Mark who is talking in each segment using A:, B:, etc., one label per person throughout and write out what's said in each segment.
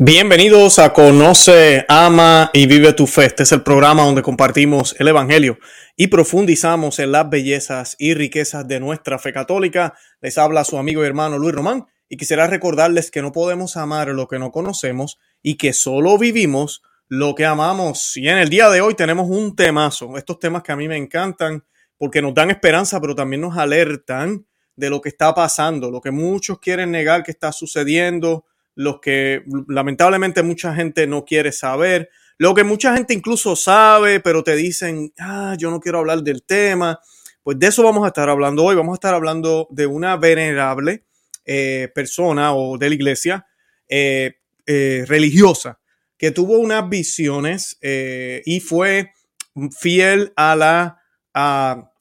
A: Bienvenidos a Conoce, Ama y Vive tu Fe. Este es el programa donde compartimos el Evangelio y profundizamos en las bellezas y riquezas de nuestra fe católica. Les habla su amigo y hermano Luis Román y quisiera recordarles que no podemos amar lo que no conocemos y que solo vivimos lo que amamos. Y en el día de hoy tenemos un temazo, estos temas que a mí me encantan porque nos dan esperanza, pero también nos alertan de lo que está pasando, lo que muchos quieren negar que está sucediendo los que lamentablemente mucha gente no quiere saber, lo que mucha gente incluso sabe, pero te dicen, ah, yo no quiero hablar del tema. Pues de eso vamos a estar hablando hoy. Vamos a estar hablando de una venerable eh, persona o de la iglesia eh, eh, religiosa que tuvo unas visiones y fue fiel a la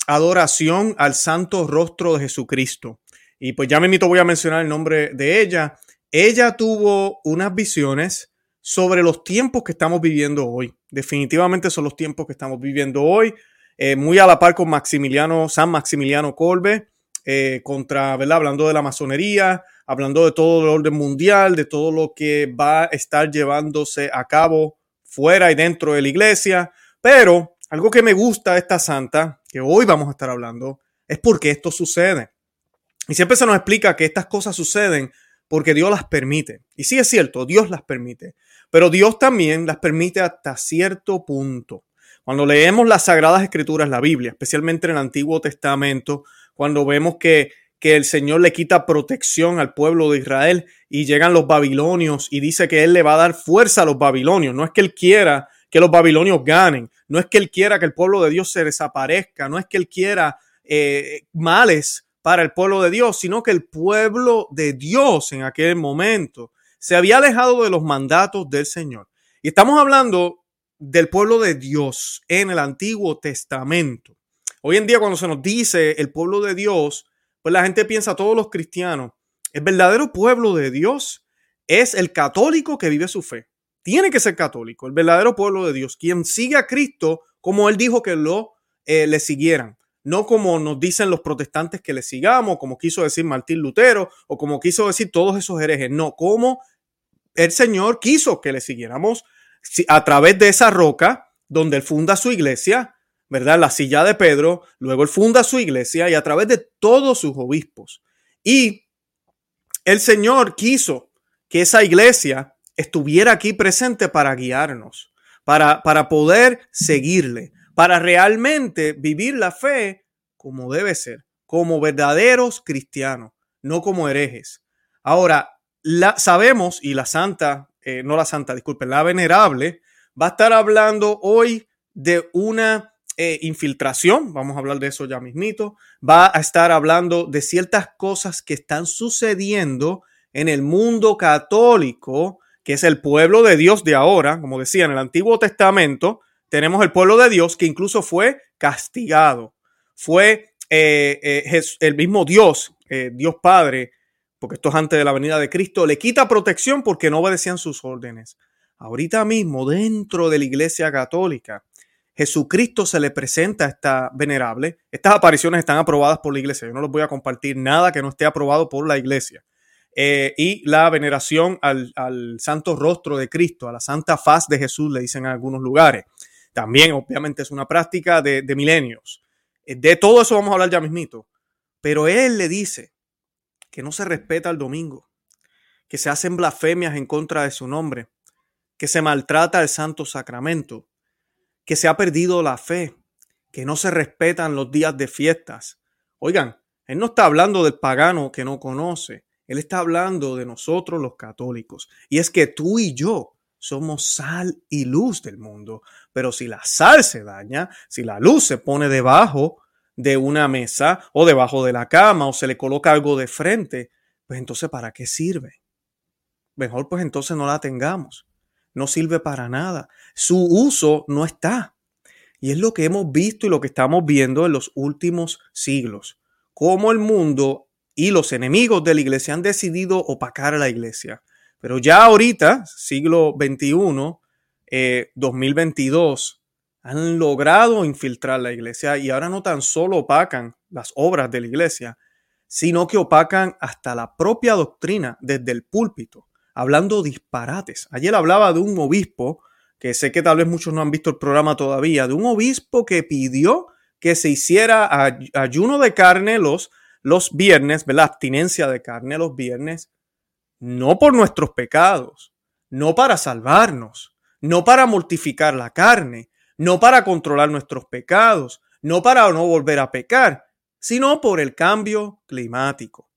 A: adoración al santo rostro de Jesucristo. Y pues ya me voy a mencionar el nombre de ella ella tuvo unas visiones sobre los tiempos que estamos viviendo hoy. Definitivamente son los tiempos que estamos viviendo hoy, eh, muy a la par con Maximiliano, San Maximiliano Colbe, eh, contra, ¿verdad? Hablando de la masonería, hablando de todo el orden mundial, de todo lo que va a estar llevándose a cabo fuera y dentro de la iglesia. Pero algo que me gusta de esta santa, que hoy vamos a estar hablando, es porque esto sucede. Y siempre se nos explica que estas cosas suceden porque Dios las permite. Y sí es cierto, Dios las permite, pero Dios también las permite hasta cierto punto. Cuando leemos las Sagradas Escrituras, la Biblia, especialmente en el Antiguo Testamento, cuando vemos que, que el Señor le quita protección al pueblo de Israel y llegan los babilonios y dice que Él le va a dar fuerza a los babilonios. No es que Él quiera que los babilonios ganen, no es que Él quiera que el pueblo de Dios se desaparezca, no es que Él quiera eh, males para el pueblo de Dios, sino que el pueblo de Dios en aquel momento se había alejado de los mandatos del Señor. Y estamos hablando del pueblo de Dios en el Antiguo Testamento. Hoy en día cuando se nos dice el pueblo de Dios, pues la gente piensa, todos los cristianos, el verdadero pueblo de Dios es el católico que vive su fe. Tiene que ser católico, el verdadero pueblo de Dios, quien sigue a Cristo como él dijo que lo eh, le siguieran no como nos dicen los protestantes que le sigamos, como quiso decir Martín Lutero o como quiso decir todos esos herejes, no, como el Señor quiso que le siguiéramos a través de esa roca donde él funda su iglesia, ¿verdad? La silla de Pedro, luego él funda su iglesia y a través de todos sus obispos. Y el Señor quiso que esa iglesia estuviera aquí presente para guiarnos, para, para poder seguirle, para realmente vivir la fe como debe ser, como verdaderos cristianos, no como herejes. Ahora, la, sabemos, y la santa, eh, no la santa, disculpen, la venerable, va a estar hablando hoy de una eh, infiltración, vamos a hablar de eso ya mismito, va a estar hablando de ciertas cosas que están sucediendo en el mundo católico, que es el pueblo de Dios de ahora, como decía en el Antiguo Testamento, tenemos el pueblo de Dios que incluso fue castigado. Fue eh, eh, el mismo Dios, eh, Dios Padre, porque esto es antes de la venida de Cristo, le quita protección porque no obedecían sus órdenes. Ahorita mismo, dentro de la iglesia católica, Jesucristo se le presenta a esta venerable. Estas apariciones están aprobadas por la iglesia. Yo no les voy a compartir nada que no esté aprobado por la iglesia. y la veneración al, al, santo rostro de Cristo, a la santa faz de Jesús, le dicen en algunos lugares. También, obviamente, es una práctica de, milenios. Eh, de todo eso vamos a hablar ya mismito. Pero él le dice que no se respeta el domingo, que se hacen blasfemias en contra de su nombre, que se maltrata el santo sacramento, que se ha perdido la fe, que no se respetan los días de fiestas. Oigan, él no está hablando del pagano que no conoce, él está hablando de nosotros los católicos. Y es que tú y yo somos sal y luz del mundo. Pero si la sal se daña, si la luz se pone debajo de una mesa o debajo de la cama o se le coloca algo de frente, pues entonces ¿para qué sirve? Mejor pues entonces no la tengamos. No sirve para nada. Su uso no está. Y es lo que hemos visto y lo que estamos viendo en los últimos siglos. Cómo el mundo y los enemigos de la iglesia han decidido opacar a la iglesia. Pero ya ahorita, siglo XXI, 2022, eh, han logrado infiltrar la iglesia y ahora no tan solo opacan las obras de la iglesia, sino que opacan hasta la propia doctrina desde el púlpito. hablando disparates. Ayer hablaba de un obispo, que sé que tal vez muchos no han visto el programa todavía, de un obispo que pidió que se hiciera ayuno de carne los, los viernes, ¿verdad? Abstinencia de carne los viernes, no por nuestros pecados, no para salvarnos, no para mortificar la carne, no para controlar nuestros pecados, no para no volver a pecar, sino por el cambio climático.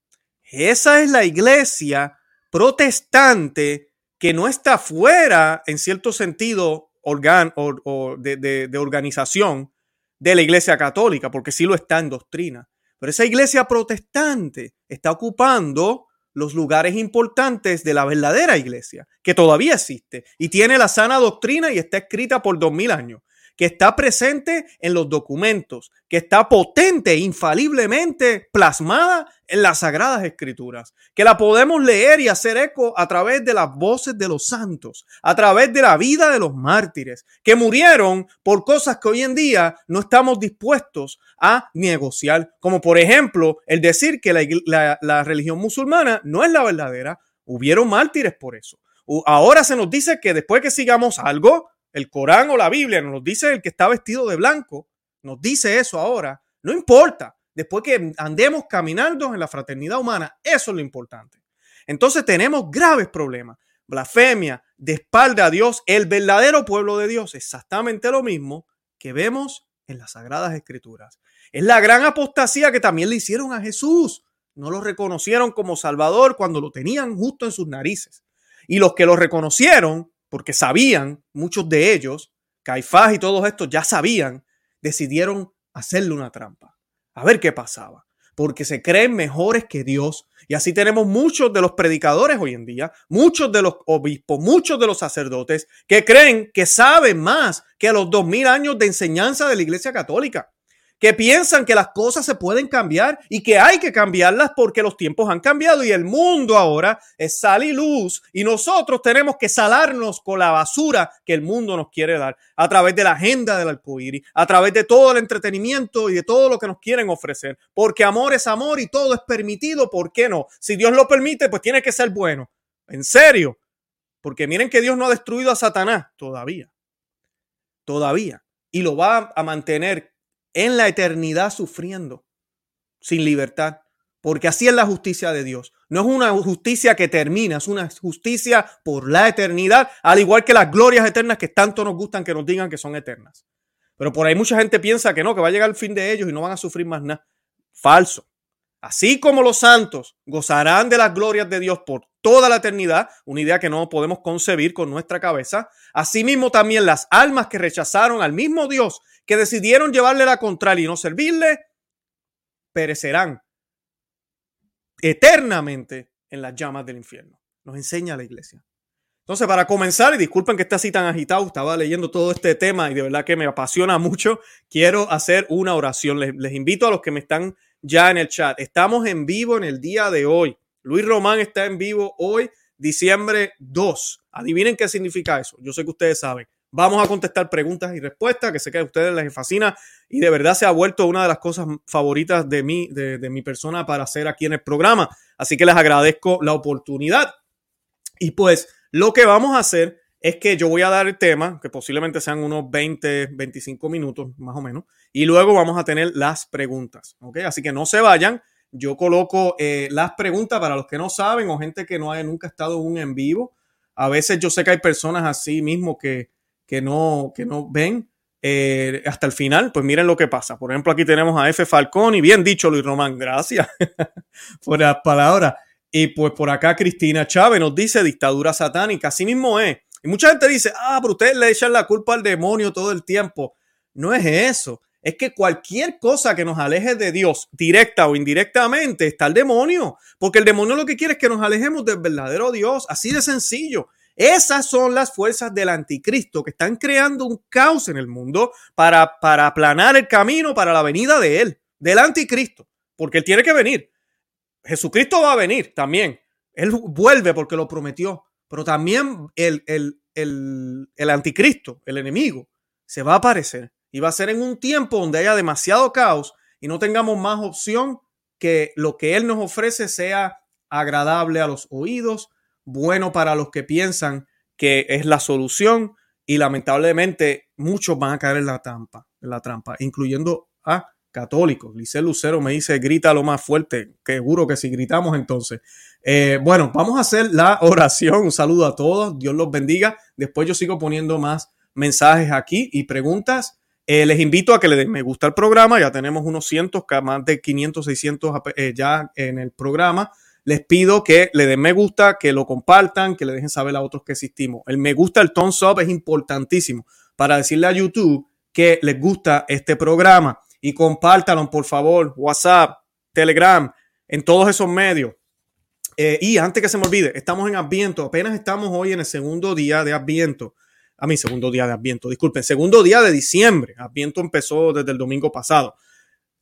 A: Esa es la iglesia protestante que no está fuera, en cierto sentido, organ, o, de, de organización de la iglesia católica, porque sí lo está en doctrina. Pero esa iglesia protestante está ocupando los lugares importantes de la verdadera iglesia, que todavía existe y tiene la sana doctrina y está escrita por dos mil años que está presente en los documentos, que está potente, infaliblemente plasmada en las sagradas escrituras, que la podemos leer y hacer eco a través de las voces de los santos, a través de la vida de los mártires, que murieron por cosas que hoy en día no estamos dispuestos a negociar, como por ejemplo el decir que la, la religión musulmana no es la verdadera, hubieron mártires por eso. Ahora se nos dice que después que sigamos algo, el Corán o la Biblia nos dice el que está vestido de blanco, nos dice eso ahora, no importa, después que andemos caminando en la fraternidad humana, eso es lo importante. Entonces tenemos graves problemas, blasfemia, de espalda a Dios, el verdadero pueblo de Dios, exactamente lo mismo que vemos en las sagradas escrituras. Es la gran apostasía que también le hicieron a Jesús. No lo reconocieron como Salvador cuando lo tenían justo en sus narices. Y los que lo reconocieron porque sabían, muchos de ellos, Caifás y todos estos ya sabían, decidieron hacerle una trampa, a ver qué pasaba, porque se creen mejores que Dios. Y así tenemos muchos de los predicadores hoy en día, muchos de los obispos, muchos de los sacerdotes que creen que saben más que los dos mil años de enseñanza de la Iglesia Católica que piensan que las cosas se pueden cambiar y que hay que cambiarlas porque los tiempos han cambiado y el mundo ahora es sal y luz y nosotros tenemos que salarnos con la basura que el mundo nos quiere dar a través de la agenda del arcoíris, a través de todo el entretenimiento y de todo lo que nos quieren ofrecer, porque amor es amor y todo es permitido, ¿por qué no? Si Dios lo permite, pues tiene que ser bueno. En serio, porque miren que Dios no ha destruido a Satanás todavía. Todavía. Y lo va a mantener en la eternidad sufriendo, sin libertad, porque así es la justicia de Dios. No es una justicia que termina, es una justicia por la eternidad, al igual que las glorias eternas que tanto nos gustan que nos digan que son eternas. Pero por ahí mucha gente piensa que no, que va a llegar el fin de ellos y no van a sufrir más nada. Falso. Así como los santos gozarán de las glorias de Dios por toda la eternidad, una idea que no podemos concebir con nuestra cabeza, asimismo también las almas que rechazaron al mismo Dios que decidieron llevarle la contraria y no servirle, perecerán eternamente en las llamas del infierno. Nos enseña la iglesia. Entonces, para comenzar, y disculpen que esté así tan agitado, estaba leyendo todo este tema y de verdad que me apasiona mucho, quiero hacer una oración. Les, invito a los que me están ya en el chat. Estamos en vivo en el día de hoy. Luis Román está en vivo hoy, diciembre 2. Adivinen qué significa eso. Yo sé que ustedes saben. Vamos a contestar preguntas y respuestas que sé que a ustedes les fascina y de verdad se ha vuelto una de las cosas favoritas de de mi persona para hacer aquí en el programa. Así que les agradezco la oportunidad. Y pues lo que vamos a hacer es que yo voy a dar el tema, que posiblemente sean unos 20, 25 minutos más o menos, y luego vamos a tener las preguntas. ¿ok? Así que no se vayan. Yo coloco eh, las preguntas para los que no saben o gente que no haya nunca estado un en vivo. A veces yo sé que hay personas así mismo que que no, que no ven eh, hasta el final, pues miren lo que pasa. Por ejemplo, aquí tenemos a F. Falcón y bien dicho Luis Román, gracias por las palabras. Y pues por acá Cristina Chávez nos dice dictadura satánica, así mismo es. Y mucha gente dice, ah, pero ustedes le echan la culpa al demonio todo el tiempo. No es eso. Es que cualquier cosa que nos aleje de Dios, directa o indirectamente, está el demonio. Porque el demonio lo que quiere es que nos alejemos del verdadero Dios. Así de sencillo. Esas son las fuerzas del anticristo que están creando un caos en el mundo para, para aplanar el camino para la venida de él, del anticristo, porque él tiene que venir. Jesucristo va a venir también. Él vuelve porque lo prometió, pero también el, el, el, el anticristo, el enemigo, se va a aparecer y va a ser en un tiempo donde haya demasiado caos y no tengamos más opción que lo que Él nos ofrece sea agradable a los oídos, bueno para los que piensan que es la solución y lamentablemente muchos van a caer en la trampa, en la trampa, incluyendo a católicos. Lice Lucero me dice, grita lo más fuerte. Que seguro que si gritamos entonces. Eh, bueno, vamos a hacer la oración. Un saludo a todos. Dios los bendiga. Después yo sigo poniendo más mensajes aquí y preguntas. Eh, les invito a que le den me gusta al programa. Ya tenemos unos cientos, más de 500, 600 eh, ya en el programa. Les pido que le den me gusta, que lo compartan, que le dejen saber a otros que existimos. El me gusta, el thumbs up es importantísimo para decirle a YouTube que les gusta este programa y compártanlo, por favor, WhatsApp, Telegram, en todos esos medios. Eh, y antes que se me olvide, estamos en Adviento, apenas estamos hoy en el segundo día de Adviento. A mi segundo día de Adviento, disculpen, segundo día de diciembre. Adviento empezó desde el domingo pasado.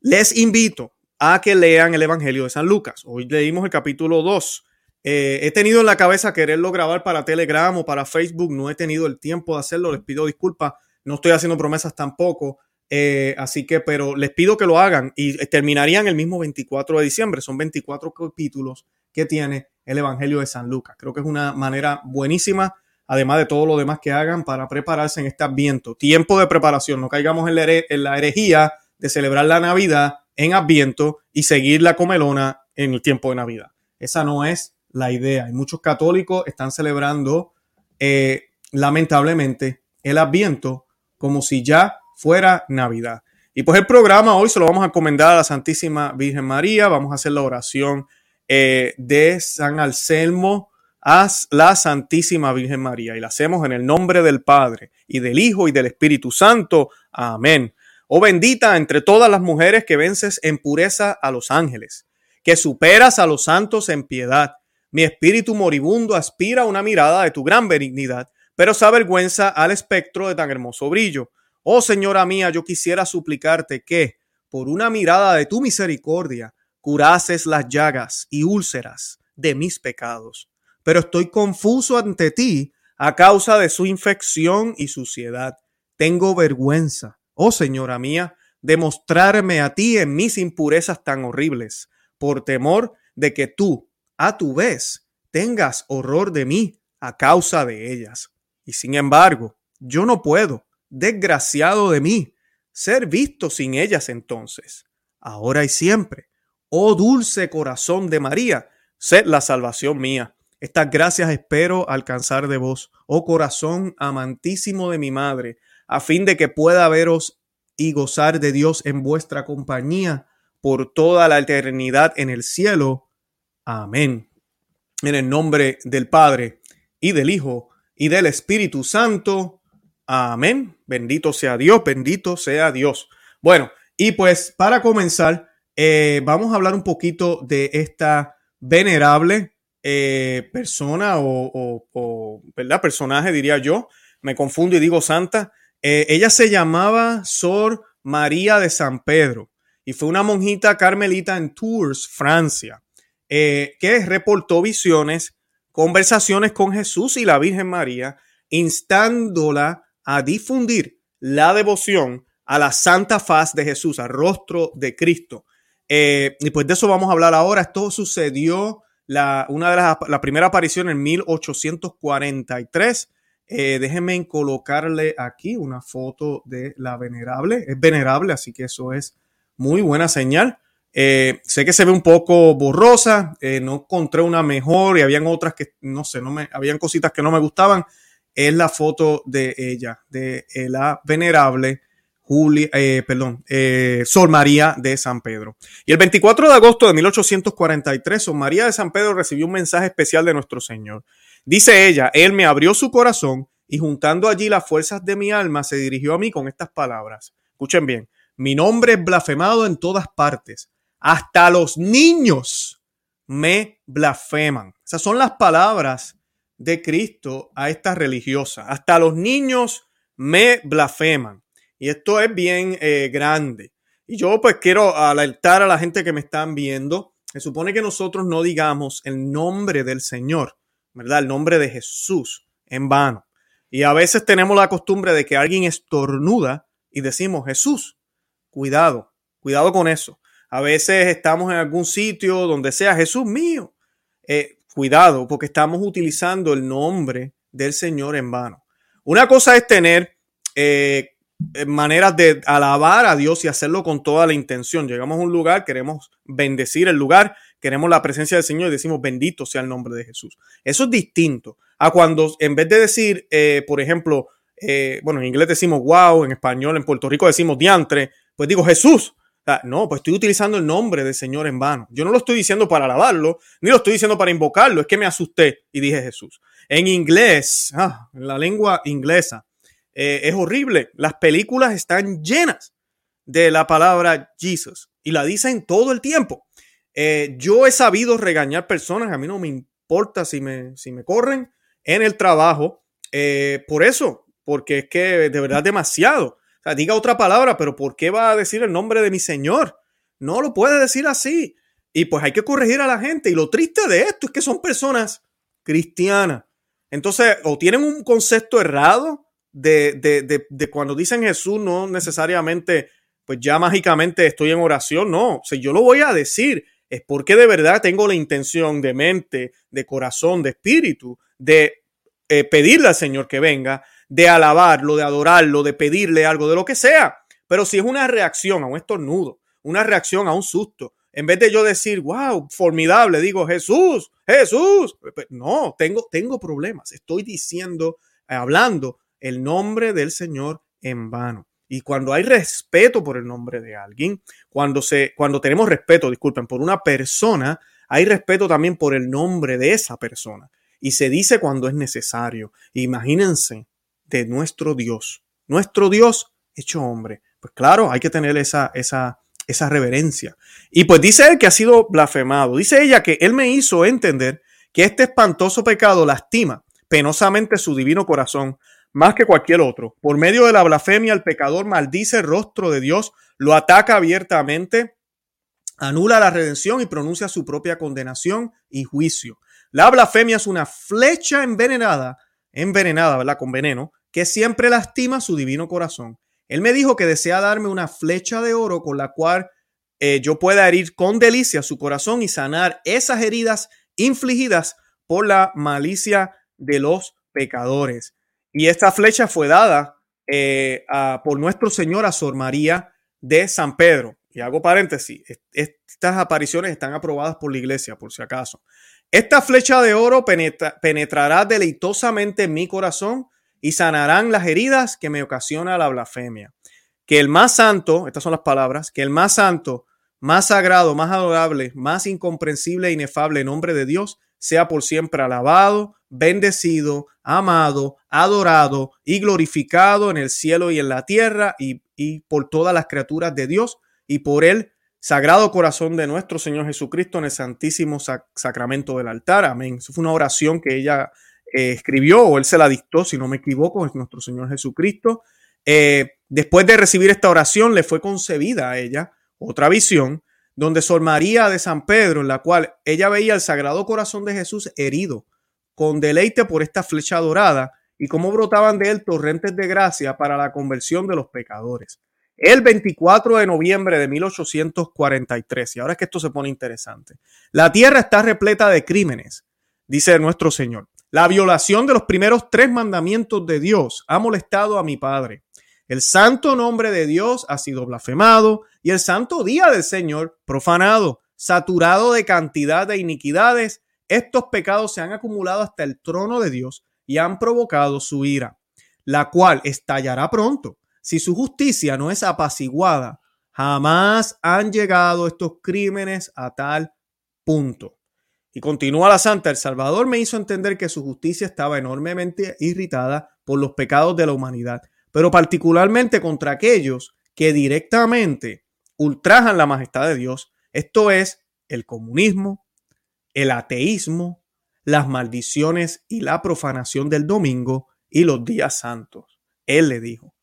A: Les invito a que lean el Evangelio de San Lucas. Hoy leímos el capítulo 2. Eh, he tenido en la cabeza quererlo grabar para Telegram o para Facebook. No he tenido el tiempo de hacerlo. Les pido disculpas. No estoy haciendo promesas tampoco. Eh, así que, pero les pido que lo hagan y terminarían el mismo 24 de diciembre. Son 24 capítulos que tiene el Evangelio de San Lucas. Creo que es una manera buenísima, además de todo lo demás que hagan para prepararse en este Adviento. Tiempo de preparación, no caigamos en la, en la herejía de celebrar la Navidad en Adviento y seguir la comelona en el tiempo de Navidad. Esa no es la idea. Y muchos católicos están celebrando, eh, lamentablemente, el Adviento como si ya fuera Navidad. Y pues el programa hoy se lo vamos a encomendar a la Santísima Virgen María. Vamos a hacer la oración eh, de San Anselmo a la Santísima Virgen María. Y la hacemos en el nombre del Padre y del Hijo y del Espíritu Santo. Amén. Oh bendita entre todas las mujeres que vences en pureza a los ángeles, que superas a los santos en piedad. Mi espíritu moribundo aspira a una mirada de tu gran benignidad, pero se avergüenza al espectro de tan hermoso brillo. Oh Señora mía, yo quisiera suplicarte que, por una mirada de tu misericordia, curases las llagas y úlceras de mis pecados. Pero estoy confuso ante ti a causa de su infección y suciedad. Tengo vergüenza, oh Señora mía, de mostrarme a ti en mis impurezas tan horribles, por temor de que tú, a tu vez, tengas horror de mí a causa de ellas. Y sin embargo, yo no puedo, desgraciado de mí, ser visto sin ellas entonces, ahora y siempre. Oh dulce corazón de María, sed la salvación mía. Estas gracias espero alcanzar de vos, oh corazón amantísimo de mi madre, a fin de que pueda veros y gozar de Dios en vuestra compañía por toda la eternidad en el cielo. Amén. En el nombre del Padre y del Hijo y del Espíritu Santo. Amén. Bendito sea Dios, bendito sea Dios. Bueno, y pues para comenzar, eh, vamos a hablar un poquito de esta venerable eh, persona o, ¿verdad? Personaje, diría yo. Me confundo y digo santa. Eh, ella se llamaba Sor María de San Pedro y fue una monjita carmelita en Tours, Francia, que reportó visiones, conversaciones con Jesús y la Virgen María, instándola a difundir la devoción a la santa faz de Jesús, al rostro de Cristo. Eh, y pues de eso vamos a hablar ahora. Esto sucedió, la, una de las la primera aparición en 1843. Eh, déjenme colocarle aquí una foto de la venerable. Es venerable, así que eso es muy buena señal. Eh, sé que se ve un poco borrosa, no encontré una mejor y habían otras que, no sé, no me, habían cositas que no me gustaban es la foto de ella, de eh, la venerable Julia, eh, perdón, eh, Sol María de San Pedro. Y el 24 de agosto de 1843, Sol María de San Pedro recibió un mensaje especial de nuestro Señor. Dice ella, Él me abrió su corazón y juntando allí las fuerzas de mi alma, se dirigió a mí con estas palabras. Escuchen bien, mi nombre es blasfemado en todas partes. Hasta los niños me blasfeman. Esas son las palabras de Cristo a esta religiosa. Hasta los niños me blasfeman. Y esto es bien eh, grande. Y yo pues quiero alertar a la gente que me están viendo. Se supone que nosotros no digamos el nombre del Señor, ¿verdad? El nombre de Jesús en vano. Y a veces tenemos la costumbre de que alguien estornuda y decimos Jesús. Cuidado, cuidado con eso. A veces estamos en algún sitio donde sea Jesús mío. Eh, cuidado, porque estamos utilizando el nombre del Señor en vano. Una cosa es tener eh, maneras de alabar a Dios y hacerlo con toda la intención. Llegamos a un lugar, queremos bendecir el lugar, queremos la presencia del Señor y decimos bendito sea el nombre de Jesús. Eso es distinto a cuando en vez de decir, eh, por ejemplo, eh, bueno, en inglés decimos wow, en español, en Puerto Rico decimos diantre, pues digo Jesús. no, pues estoy utilizando el nombre del Señor en vano. Yo no lo estoy diciendo para alabarlo, ni lo estoy diciendo para invocarlo, es que me asusté y dije Jesús. En inglés, ah, en la lengua inglesa, eh, es horrible. Las películas están llenas de la palabra Jesus y la dicen todo el tiempo. Eh, yo he sabido regañar personas, a mí no me importa si me, si me corren en el trabajo, eh, por eso, porque es que de verdad demasiado. O sea, diga otra palabra, pero ¿por qué va a decir el nombre de mi Señor? No lo puede decir así. Y pues hay que corregir a la gente. Y lo triste de esto es que son personas cristianas. Entonces, o tienen un concepto errado de, cuando dicen Jesús, no necesariamente, pues ya mágicamente estoy en oración, no, o yo lo voy a decir, es porque de verdad tengo la intención de mente, de corazón, de espíritu, de eh, pedirle al Señor que venga, de alabarlo, de adorarlo, de pedirle algo, de lo que sea. Pero si es una reacción a un estornudo, una reacción a un susto, en vez de yo decir, wow, formidable, digo, Jesús, Jesús. No, tengo, tengo problemas. Estoy diciendo, hablando el nombre del Señor en vano. Y cuando hay respeto por el nombre de alguien, cuando, se, cuando tenemos respeto, disculpen, por una persona, hay respeto también por el nombre de esa persona. Y se dice cuando es necesario. Imagínense de nuestro Dios, nuestro Dios hecho hombre. Pues claro, hay que tener esa, esa, esa reverencia. Y pues dice él que ha sido blasfemado. Dice ella que él me hizo entender que este espantoso pecado lastima penosamente su divino corazón, más que cualquier otro. Por medio de la blasfemia, el pecador maldice el rostro de Dios, lo ataca abiertamente, anula la redención y pronuncia su propia condenación y juicio. La blasfemia es una flecha envenenada, envenenada, ¿verdad? Con veneno, que siempre lastima su divino corazón. Él me dijo que desea darme una flecha de oro con la cual eh, yo pueda herir con delicia su corazón y sanar esas heridas infligidas por la malicia de los pecadores. Y esta flecha fue dada eh, por nuestro Señor a Sor María de San Pedro. Y hago paréntesis, estas apariciones están aprobadas por la iglesia, por si acaso. Esta flecha de oro penetrará deleitosamente en mi corazón y sanarán las heridas que me ocasiona la blasfemia. Que el más santo, estas son las palabras, que el más santo, más sagrado, más adorable, más incomprensible e inefable nombre de Dios sea por siempre alabado, bendecido, amado, adorado y glorificado en el cielo y en la tierra y, por todas las criaturas de Dios y por el sagrado corazón de nuestro Señor Jesucristo en el santísimo sacramento del altar. Amén. Eso fue una oración que ella eh, escribió o él se la dictó, si no me equivoco, es nuestro Señor Jesucristo. Eh, después de recibir esta oración, le fue concebida a ella otra visión donde Sor María de San Pedro, en la cual ella veía el Sagrado Corazón de Jesús herido, con deleite por esta flecha dorada, y cómo brotaban de él torrentes de gracia para la conversión de los pecadores. El 24 de noviembre de 1843, y ahora es que esto se pone interesante, la tierra está repleta de crímenes, dice nuestro Señor. La violación de los primeros tres mandamientos de Dios ha molestado a mi Padre. El santo nombre de Dios ha sido blasfemado y el santo día del Señor profanado, saturado de cantidad de iniquidades. Estos pecados se han acumulado hasta el trono de Dios y han provocado su ira, la cual estallará pronto. Si su justicia no es apaciguada, jamás han llegado estos crímenes a tal punto. Y continúa la santa, el Salvador me hizo entender que su justicia estaba enormemente irritada por los pecados de la humanidad pero particularmente contra aquellos que directamente ultrajan la majestad de Dios, esto es el comunismo, el ateísmo, las maldiciones y la profanación del domingo y los días santos. Él le dijo.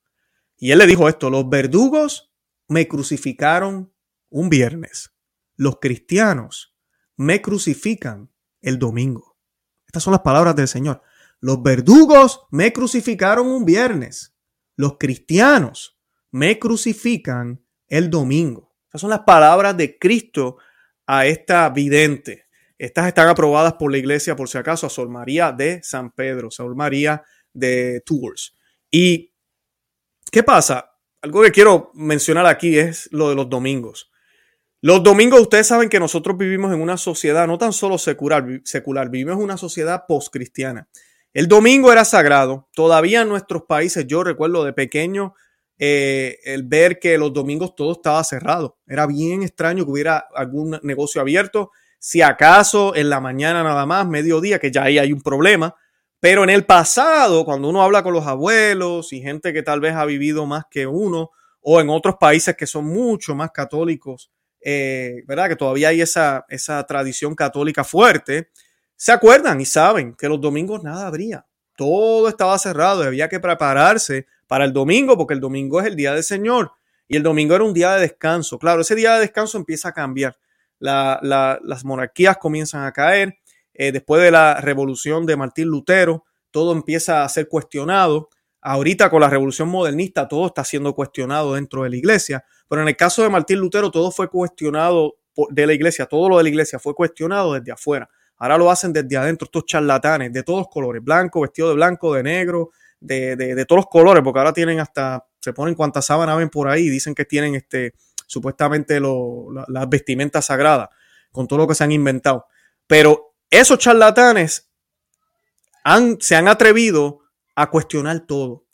A: Y él le dijo esto, los verdugos me crucificaron un viernes. Los cristianos me crucifican el domingo. Estas son las palabras del Señor. Los verdugos me crucificaron un viernes los cristianos me crucifican el domingo. Esas son las palabras de Cristo a esta vidente. Estas están aprobadas por la iglesia, por si acaso, a Sol María de San Pedro, Sol María de Tours. ¿Y qué pasa? Algo que quiero mencionar aquí es lo de los domingos. Los domingos, ustedes saben que nosotros vivimos en una sociedad no tan solo secular, secular vivimos en una sociedad post-cristiana. El domingo era sagrado. Todavía en nuestros países, yo recuerdo de pequeño, eh, el ver que los domingos todo estaba cerrado. Era bien extraño que hubiera algún negocio abierto. Si acaso en la mañana nada más, mediodía, que ya ahí hay un problema. Pero en el pasado, cuando uno habla con los abuelos y gente que tal vez ha vivido más que uno, o en otros países que son mucho más católicos, eh, ¿verdad? Que todavía hay esa, esa tradición católica fuerte, se acuerdan y saben que los domingos nada habría. Todo estaba cerrado y había que prepararse para el domingo, porque el domingo es el día del Señor y el domingo era un día de descanso. Claro, ese día de descanso empieza a cambiar. las monarquías comienzan a caer. Eh, después de la revolución de Martín Lutero, todo empieza a ser cuestionado. Ahorita con la revolución modernista todo está siendo cuestionado dentro de la iglesia, pero en el caso de Martín Lutero todo fue cuestionado de la iglesia, todo lo de la iglesia fue cuestionado desde afuera. Ahora lo hacen desde adentro estos charlatanes de todos colores, blanco, vestido de blanco, de negro, de, todos los colores, porque ahora tienen hasta, se ponen cuantas sábanas ven por ahí, dicen que tienen este, supuestamente las vestimentas sagradas, con todo lo que se han inventado. Pero esos charlatanes han, se han atrevido a cuestionar todo.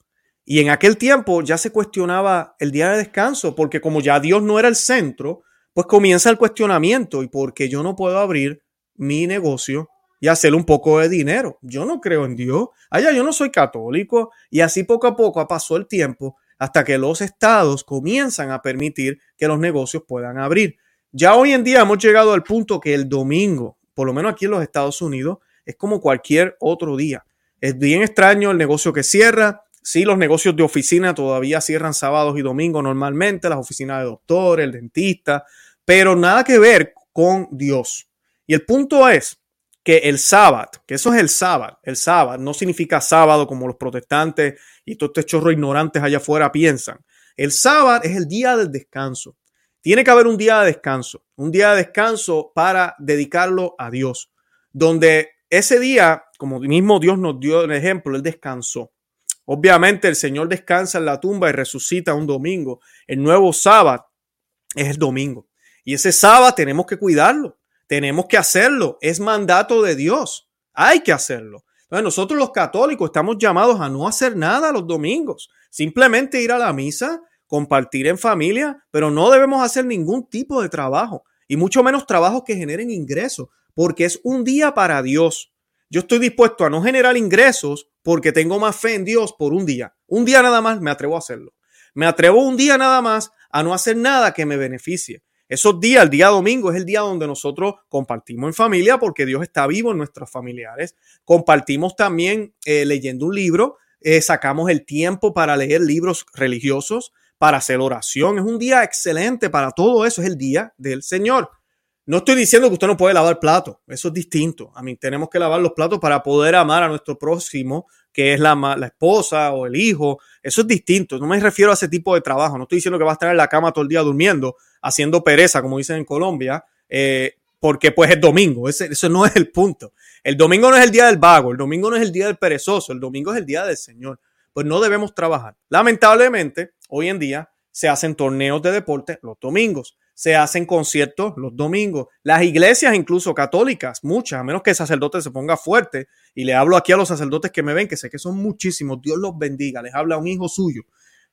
A: Y en aquel tiempo ya se cuestionaba el día de descanso, porque como ya Dios no era el centro, pues comienza el cuestionamiento y porque yo no puedo abrir mi negocio y hacer un poco de dinero. Yo no creo en Dios. Allá yo no soy católico. Y así poco a poco pasó el tiempo hasta que los estados comienzan a permitir que los negocios puedan abrir. Ya hoy en día hemos llegado al punto que el domingo, por lo menos aquí en los Estados Unidos, es como cualquier otro día. Es bien extraño el negocio que cierra. Sí, los negocios de oficina todavía cierran sábados y domingos normalmente, las oficinas de doctores, el dentista, pero nada que ver con Dios. Y el punto es que el sábado, que eso es el sábado, el sábado no significa sábado como los protestantes y todos estos chorros ignorantes allá afuera piensan. El sábado es el día del descanso. Tiene que haber un día de descanso, un día de descanso para dedicarlo a Dios, donde ese día, como mismo Dios nos dio el ejemplo, Él descansó. Obviamente el Señor descansa en la tumba y resucita un domingo. El nuevo sábado es el domingo. Y ese sábado tenemos que cuidarlo. Tenemos que hacerlo. Es mandato de Dios. Hay que hacerlo. Entonces nosotros los católicos estamos llamados a no hacer nada los domingos. Simplemente ir a la misa, compartir en familia, pero no debemos hacer ningún tipo de trabajo. Y mucho menos trabajos que generen ingresos, porque es un día para Dios. Yo estoy dispuesto a no generar ingresos porque tengo más fe en Dios por un día. Un día nada más me atrevo a hacerlo. Me atrevo un día nada más a no hacer nada que me beneficie. Esos días, el día domingo es el día donde nosotros compartimos en familia porque Dios está vivo en nuestros familiares. Compartimos también eh, leyendo un libro, eh, sacamos el tiempo para leer libros religiosos, para hacer oración. Es un día excelente para todo eso, es el día del Señor. No estoy diciendo que usted no puede lavar platos, eso es distinto. A mí tenemos que lavar los platos para poder amar a nuestro próximo, que es la, la esposa o el hijo. Eso es distinto. No me refiero a ese tipo de trabajo. No estoy diciendo que va a estar en la cama todo el día durmiendo, haciendo pereza, como dicen en Colombia, eh, porque pues es domingo. Ese, eso no es el punto. El domingo no es el día del vago, el domingo no es el día del perezoso, el domingo es el día del Señor. Pues no debemos trabajar. Lamentablemente, hoy en día se hacen torneos de deporte los domingos se hacen conciertos los domingos. Las iglesias, incluso católicas, muchas, a menos que el sacerdote se ponga fuerte, y le hablo aquí a los sacerdotes que me ven, que sé que son muchísimos, Dios los bendiga, les habla un hijo suyo.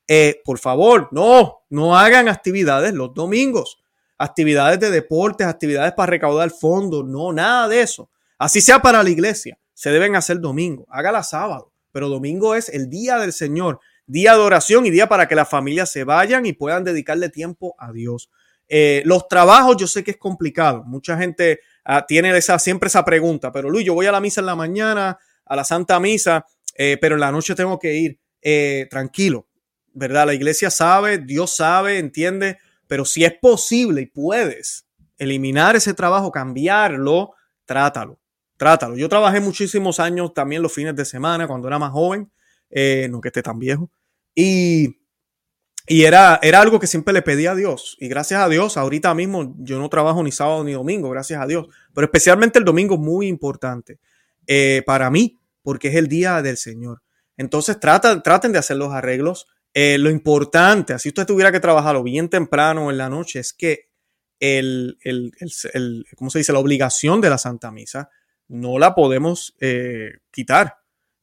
A: Eh, por favor, no, no hagan actividades los domingos, actividades de deportes, actividades para recaudar fondos, no, nada de eso. Así sea para la iglesia, se deben hacer domingo, hágala sábado, pero domingo es el día del Señor, día de oración y día para que las familias se vayan y puedan dedicarle tiempo a Dios. Eh, los trabajos yo sé que es complicado. Mucha gente ah, tiene esa, siempre esa pregunta, pero Luis, yo voy a la misa en la mañana, a la Santa Misa, eh, pero en la noche tengo que ir eh, tranquilo, ¿verdad? La iglesia sabe, Dios sabe, entiende, pero si es posible y puedes eliminar ese trabajo, cambiarlo, trátalo, trátalo. Yo trabajé muchísimos años también los fines de semana cuando era más joven, no que esté tan viejo, y y era, era algo que siempre le pedía a Dios. Y gracias a Dios, ahorita mismo yo no trabajo ni sábado ni domingo, gracias a Dios. Pero especialmente el domingo es muy importante eh, para mí, porque es el día del Señor. Entonces traten, traten de hacer los arreglos. Eh, lo importante, así usted tuviera que trabajarlo bien temprano en la noche, es que el, el, el, ¿cómo se dice? La obligación de la Santa Misa no la podemos eh, quitar.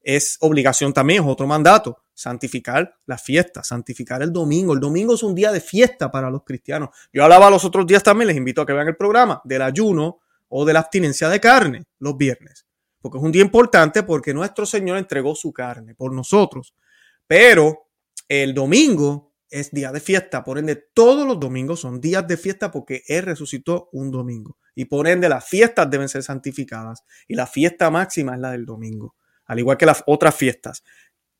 A: Es obligación también, es otro mandato santificar la fiesta, santificar el domingo. El domingo es un día de fiesta para los cristianos. Yo hablaba los otros días también, les invito a que vean el programa del ayuno o de la abstinencia de carne los viernes, porque es un día importante porque nuestro Señor entregó su carne por nosotros. Pero el domingo es día de fiesta, por ende todos los domingos son días de fiesta porque Él resucitó un domingo. Y por ende las fiestas deben ser santificadas y la fiesta máxima es la del domingo, al igual que las otras fiestas.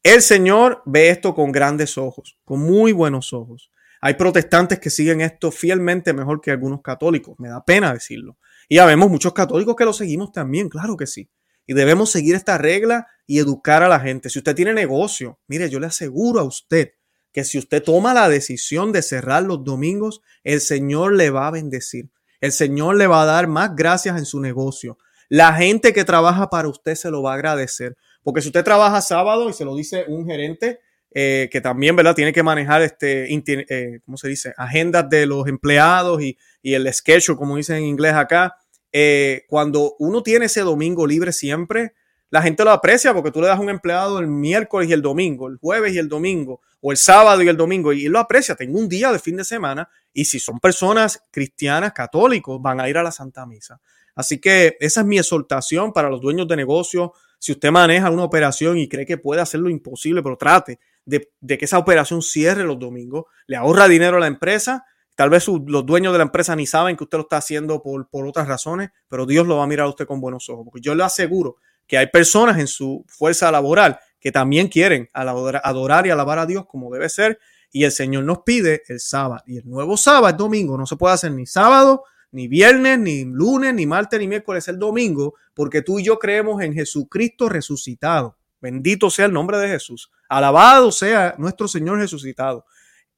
A: El Señor ve esto con grandes ojos, con muy buenos ojos. Hay protestantes que siguen esto fielmente mejor que algunos católicos, me da pena decirlo. Y ya vemos muchos católicos que lo seguimos también, claro que sí. Y debemos seguir esta regla y educar a la gente. Si usted tiene negocio, mire, yo le aseguro a usted que si usted toma la decisión de cerrar los domingos, el Señor le va a bendecir. El Señor le va a dar más gracias en su negocio. La gente que trabaja para usted se lo va a agradecer. Porque si usted trabaja sábado y se lo dice un gerente, eh, que también, ¿verdad? Tiene que manejar, este, eh, ¿cómo se dice? Agendas de los empleados y, el schedule, como dicen en inglés acá. Eh, cuando uno tiene ese domingo libre siempre, la gente lo aprecia porque tú le das a un empleado el miércoles y el domingo, el jueves y el domingo, o el sábado y el domingo, y él lo aprecia. Tengo un día de fin de semana, y si son personas cristianas, católicos, van a ir a la Santa Misa. Así que esa es mi exhortación para los dueños de negocios, si usted maneja una operación y cree que puede hacer lo imposible, pero trate de, que esa operación cierre los domingos, le ahorra dinero a la empresa. Tal vez los dueños de la empresa ni saben que usted lo está haciendo por, por otras razones, pero Dios lo va a mirar a usted con buenos ojos. Porque yo le aseguro que hay personas en su fuerza laboral que también quieren adorar y alabar a Dios como debe ser. Y el Señor nos pide el sábado. Y el nuevo sábado es domingo. No se puede hacer ni sábado ni viernes, ni lunes, ni martes, ni miércoles, el domingo, porque tú y yo creemos en Jesucristo resucitado. Bendito sea el nombre de Jesús. Alabado sea nuestro Señor resucitado.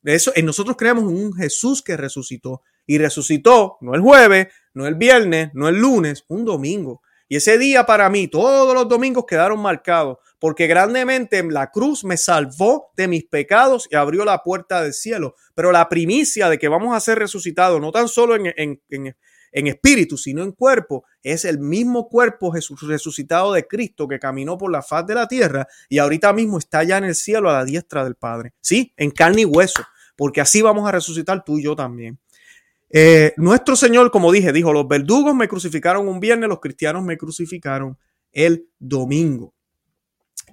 A: Eso, en nosotros creemos en un Jesús que resucitó. Y resucitó no el jueves, no el viernes, no el lunes, un domingo. Y ese día para mí, todos los domingos quedaron marcados porque grandemente la cruz me salvó de mis pecados y abrió la puerta del cielo. Pero la primicia de que vamos a ser resucitados, no tan solo en, espíritu, sino en cuerpo, es el mismo cuerpo Jesús resucitado de Cristo que caminó por la faz de la tierra y ahorita mismo está ya en el cielo a la diestra del Padre. Sí, en carne y hueso, porque así vamos a resucitar tú y yo también. Eh, nuestro Señor, como dije, dijo, los verdugos me crucificaron un viernes, los cristianos me crucificaron el domingo.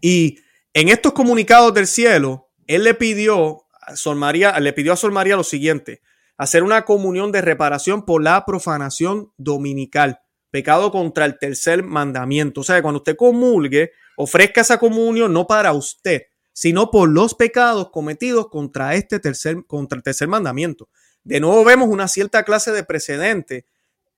A: Y en estos comunicados del cielo, él le pidió a Sol María, le pidió a Sol María lo siguiente: hacer una comunión de reparación por la profanación dominical, pecado contra el tercer mandamiento. O sea, cuando usted comulgue, ofrezca esa comunión no para usted, sino por los pecados cometidos contra este tercer, contra el tercer mandamiento. De nuevo vemos una cierta clase de precedente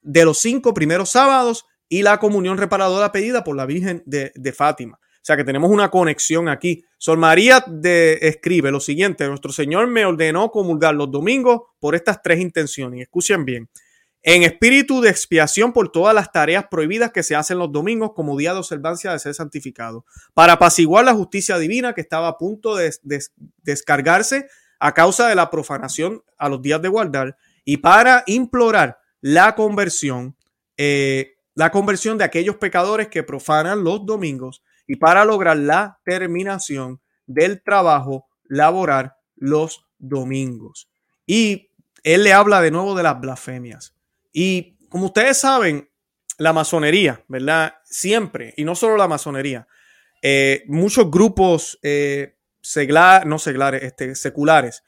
A: de los cinco primeros sábados y la comunión reparadora pedida por la Virgen de, de Fátima. Sea que tenemos una conexión aquí. Sol María de, escribe lo siguiente, nuestro Señor me ordenó comulgar los domingos por estas tres intenciones. Escuchen bien. En espíritu de expiación por todas las tareas prohibidas que se hacen los domingos como día de observancia de ser santificado. Para apaciguar la justicia divina que estaba a punto de, descargarse a causa de la profanación a los días de guardar. Y para implorar la conversión, eh, la conversión de aquellos pecadores que profanan los domingos y para lograr la terminación del trabajo laboral los domingos. Y él le habla de nuevo de las blasfemias. Y como ustedes saben, la masonería, ¿verdad? Siempre, y no solo la masonería, eh, muchos grupos eh, no este, seculares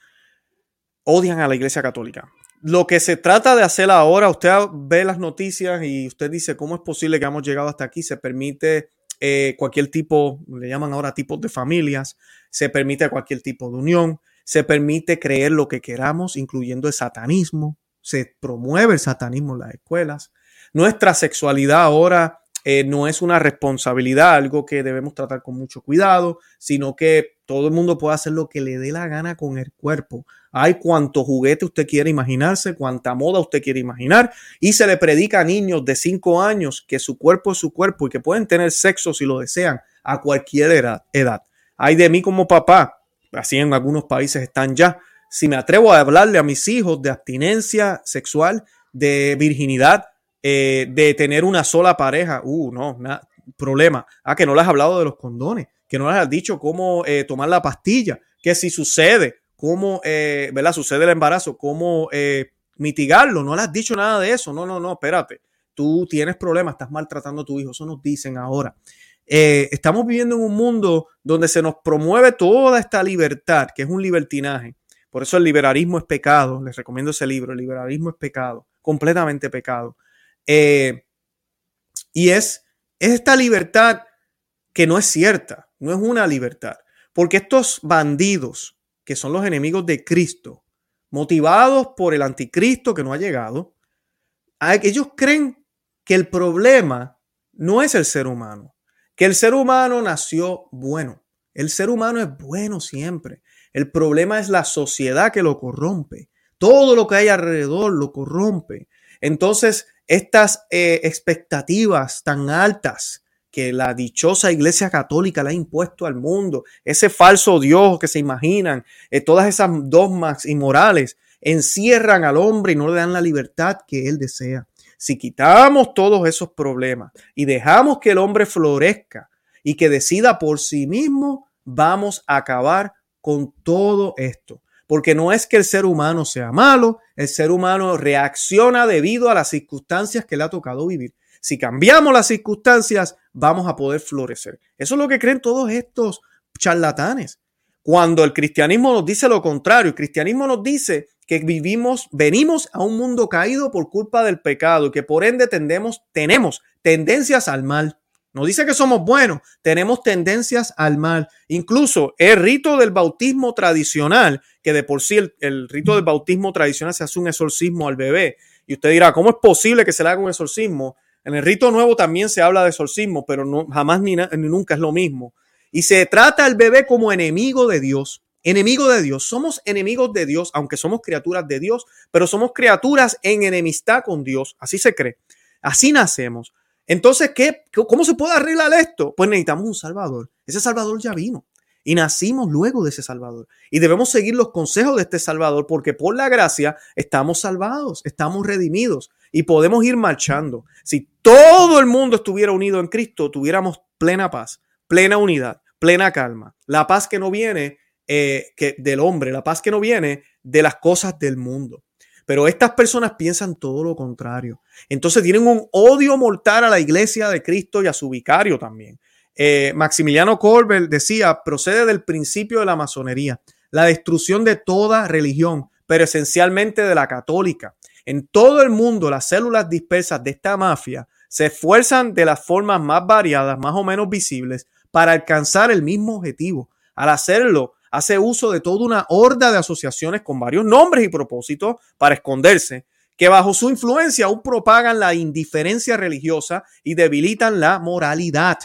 A: odian a la Iglesia Católica. Lo que se trata de hacer ahora, usted ve las noticias y usted dice, ¿cómo es posible que hemos llegado hasta aquí? Se permite eh, cualquier tipo, le llaman ahora tipos de familias, se permite cualquier tipo de unión, se permite creer lo que queramos, incluyendo el satanismo, se promueve el satanismo en las escuelas. Nuestra sexualidad ahora eh, no es una responsabilidad, algo que debemos tratar con mucho cuidado, sino que todo el mundo puede hacer lo que le dé la gana con el cuerpo. Hay cuanto juguete usted quiere imaginarse, cuanta moda usted quiere imaginar, y se le predica a niños de 5 años que su cuerpo es su cuerpo y que pueden tener sexo si lo desean a cualquier edad. Hay de mí como papá, así en algunos países están ya. Si me atrevo a hablarle a mis hijos de abstinencia sexual, de virginidad, eh, de tener una sola pareja, uh, no, problema. Ah, que no les has hablado de los condones que no les has dicho cómo eh, tomar la pastilla, que si sucede, cómo, eh, ¿verdad? Sucede el embarazo, cómo eh, mitigarlo. No le has dicho nada de eso. No, no, no, espérate. Tú tienes problemas, estás maltratando a tu hijo. Eso nos dicen ahora. estamos viviendo en un mundo donde se nos promueve toda esta libertad, que es un libertinaje. Por eso el liberalismo es pecado. Les recomiendo ese libro. El liberalismo es pecado, completamente pecado. y es esta libertad que no es cierta no es una libertad. Porque estos bandidos, que son los enemigos de Cristo, motivados por el anticristo que no ha llegado, ellos creen que el problema no es el ser humano, que el ser humano nació bueno. El ser humano es bueno siempre. El problema es la sociedad que lo corrompe. Todo lo que hay alrededor lo corrompe. Entonces, estas eh, expectativas tan altas que la dichosa Iglesia Católica le ha impuesto al mundo, ese falso Dios que se imaginan, eh, todas esas dogmas inmorales, encierran al hombre y no le dan la libertad que él desea. Si quitamos todos esos problemas y dejamos que el hombre florezca y que decida por sí mismo, vamos a acabar con todo esto. Porque no es que el ser humano sea malo, el ser humano reacciona debido a las circunstancias que le ha tocado vivir. Si cambiamos las circunstancias, vamos a poder florecer. Eso es lo que creen todos estos charlatanes. Cuando el cristianismo nos dice lo contrario, el cristianismo nos dice que vivimos, venimos a un mundo caído por culpa del pecado y que por ende tendemos, tenemos tendencias al mal. No dice que somos buenos, tenemos tendencias al mal. Incluso el rito del bautismo tradicional, que de por sí el, el, rito del bautismo tradicional se hace un exorcismo al bebé. Y usted dirá, ¿cómo es posible que se le haga un exorcismo? En el rito nuevo también se habla de exorcismo, pero no, jamás ni, nunca es lo mismo. Y se trata al bebé como enemigo de Dios. Enemigo de Dios. Somos enemigos de Dios, aunque somos criaturas de Dios, pero somos criaturas en enemistad con Dios. Así se cree. Así nacemos. Entonces, ¿qué, ¿cómo se puede arreglar esto? Pues necesitamos un Salvador. Ese Salvador ya vino. Y nacimos luego de ese Salvador. Y debemos seguir los consejos de este Salvador porque por la gracia estamos salvados, estamos redimidos y podemos ir marchando. Si todo el mundo estuviera unido en Cristo, tuviéramos plena paz, plena unidad, plena calma. La paz que no viene eh, que del hombre, la paz que no viene de las cosas del mundo. Pero estas personas piensan todo lo contrario. Entonces tienen un odio mortal a la iglesia de Cristo y a su vicario también. Eh, Maximiliano Colbert decía, procede del principio de la masonería, la destrucción de toda religión, pero esencialmente de la católica. En todo el mundo, las células dispersas de esta mafia se esfuerzan de las formas más variadas, más o menos visibles, para alcanzar el mismo objetivo. Al hacerlo, hace uso de toda una horda de asociaciones con varios nombres y propósitos para esconderse, que bajo su influencia aún propagan la indiferencia religiosa y debilitan la moralidad.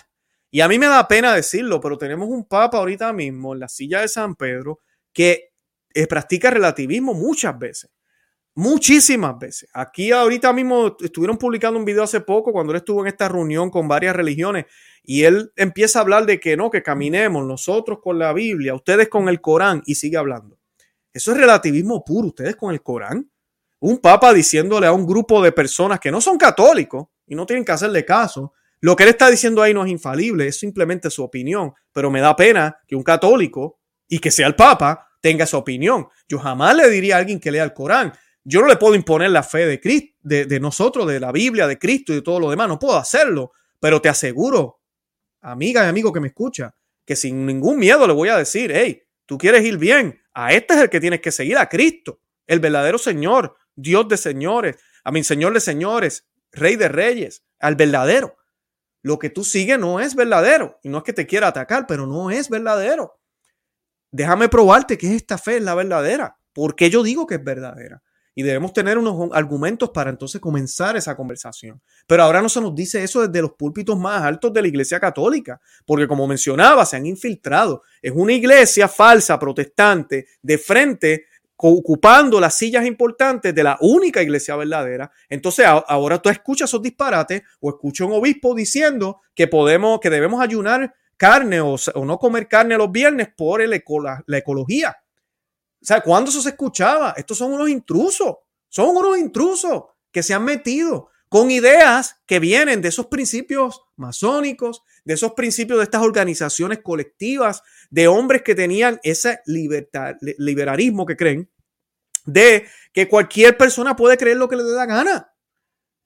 A: Y a mí me da pena decirlo, pero tenemos un papa ahorita mismo en la silla de San Pedro que eh, practica relativismo muchas veces. Muchísimas veces. Aquí ahorita mismo estuvieron publicando un video hace poco cuando él estuvo en esta reunión con varias religiones y él empieza a hablar de que no, que caminemos nosotros con la Biblia, ustedes con el Corán y sigue hablando. Eso es relativismo puro, ustedes con el Corán. Un papa diciéndole a un grupo de personas que no son católicos y no tienen que hacerle caso, lo que él está diciendo ahí no es infalible, es simplemente su opinión, pero me da pena que un católico y que sea el Papa tenga esa opinión. Yo jamás le diría a alguien que lea el Corán. Yo no le puedo imponer la fe de, Cristo, de, nosotros, de la Biblia, de Cristo y de todo lo demás. No puedo hacerlo, pero te aseguro, amiga y amigo que me escucha, que sin ningún miedo le voy a decir, hey, tú quieres ir bien, a este es el que tienes que seguir, a Cristo, el verdadero Señor, Dios de señores, a mi Señor de señores, Rey de reyes, al verdadero lo que tú sigues no es verdadero. Y no es que te quiera atacar, pero no es verdadero. Déjame probarte que esta fe es la verdadera. porque yo digo que es verdadera? Y debemos tener unos argumentos para entonces comenzar esa conversación. Pero ahora no se nos dice eso desde los púlpitos más altos de la Iglesia Católica, porque como mencionaba, se han infiltrado. Es una iglesia falsa, protestante, de frente ocupando las sillas importantes de la única iglesia verdadera. Entonces ahora tú escuchas esos disparates o escuchas un obispo diciendo que podemos, que debemos ayunar carne o, no comer carne los viernes por el la ecología. O sea, ¿cuándo eso se escuchaba? Estos son unos intrusos, son unos intrusos que se han metido con ideas que vienen de esos principios masónicos, de esos principios de estas organizaciones colectivas, de hombres que tenían ese liberalismo que creen, de que cualquier persona puede creer lo que le dé la gana,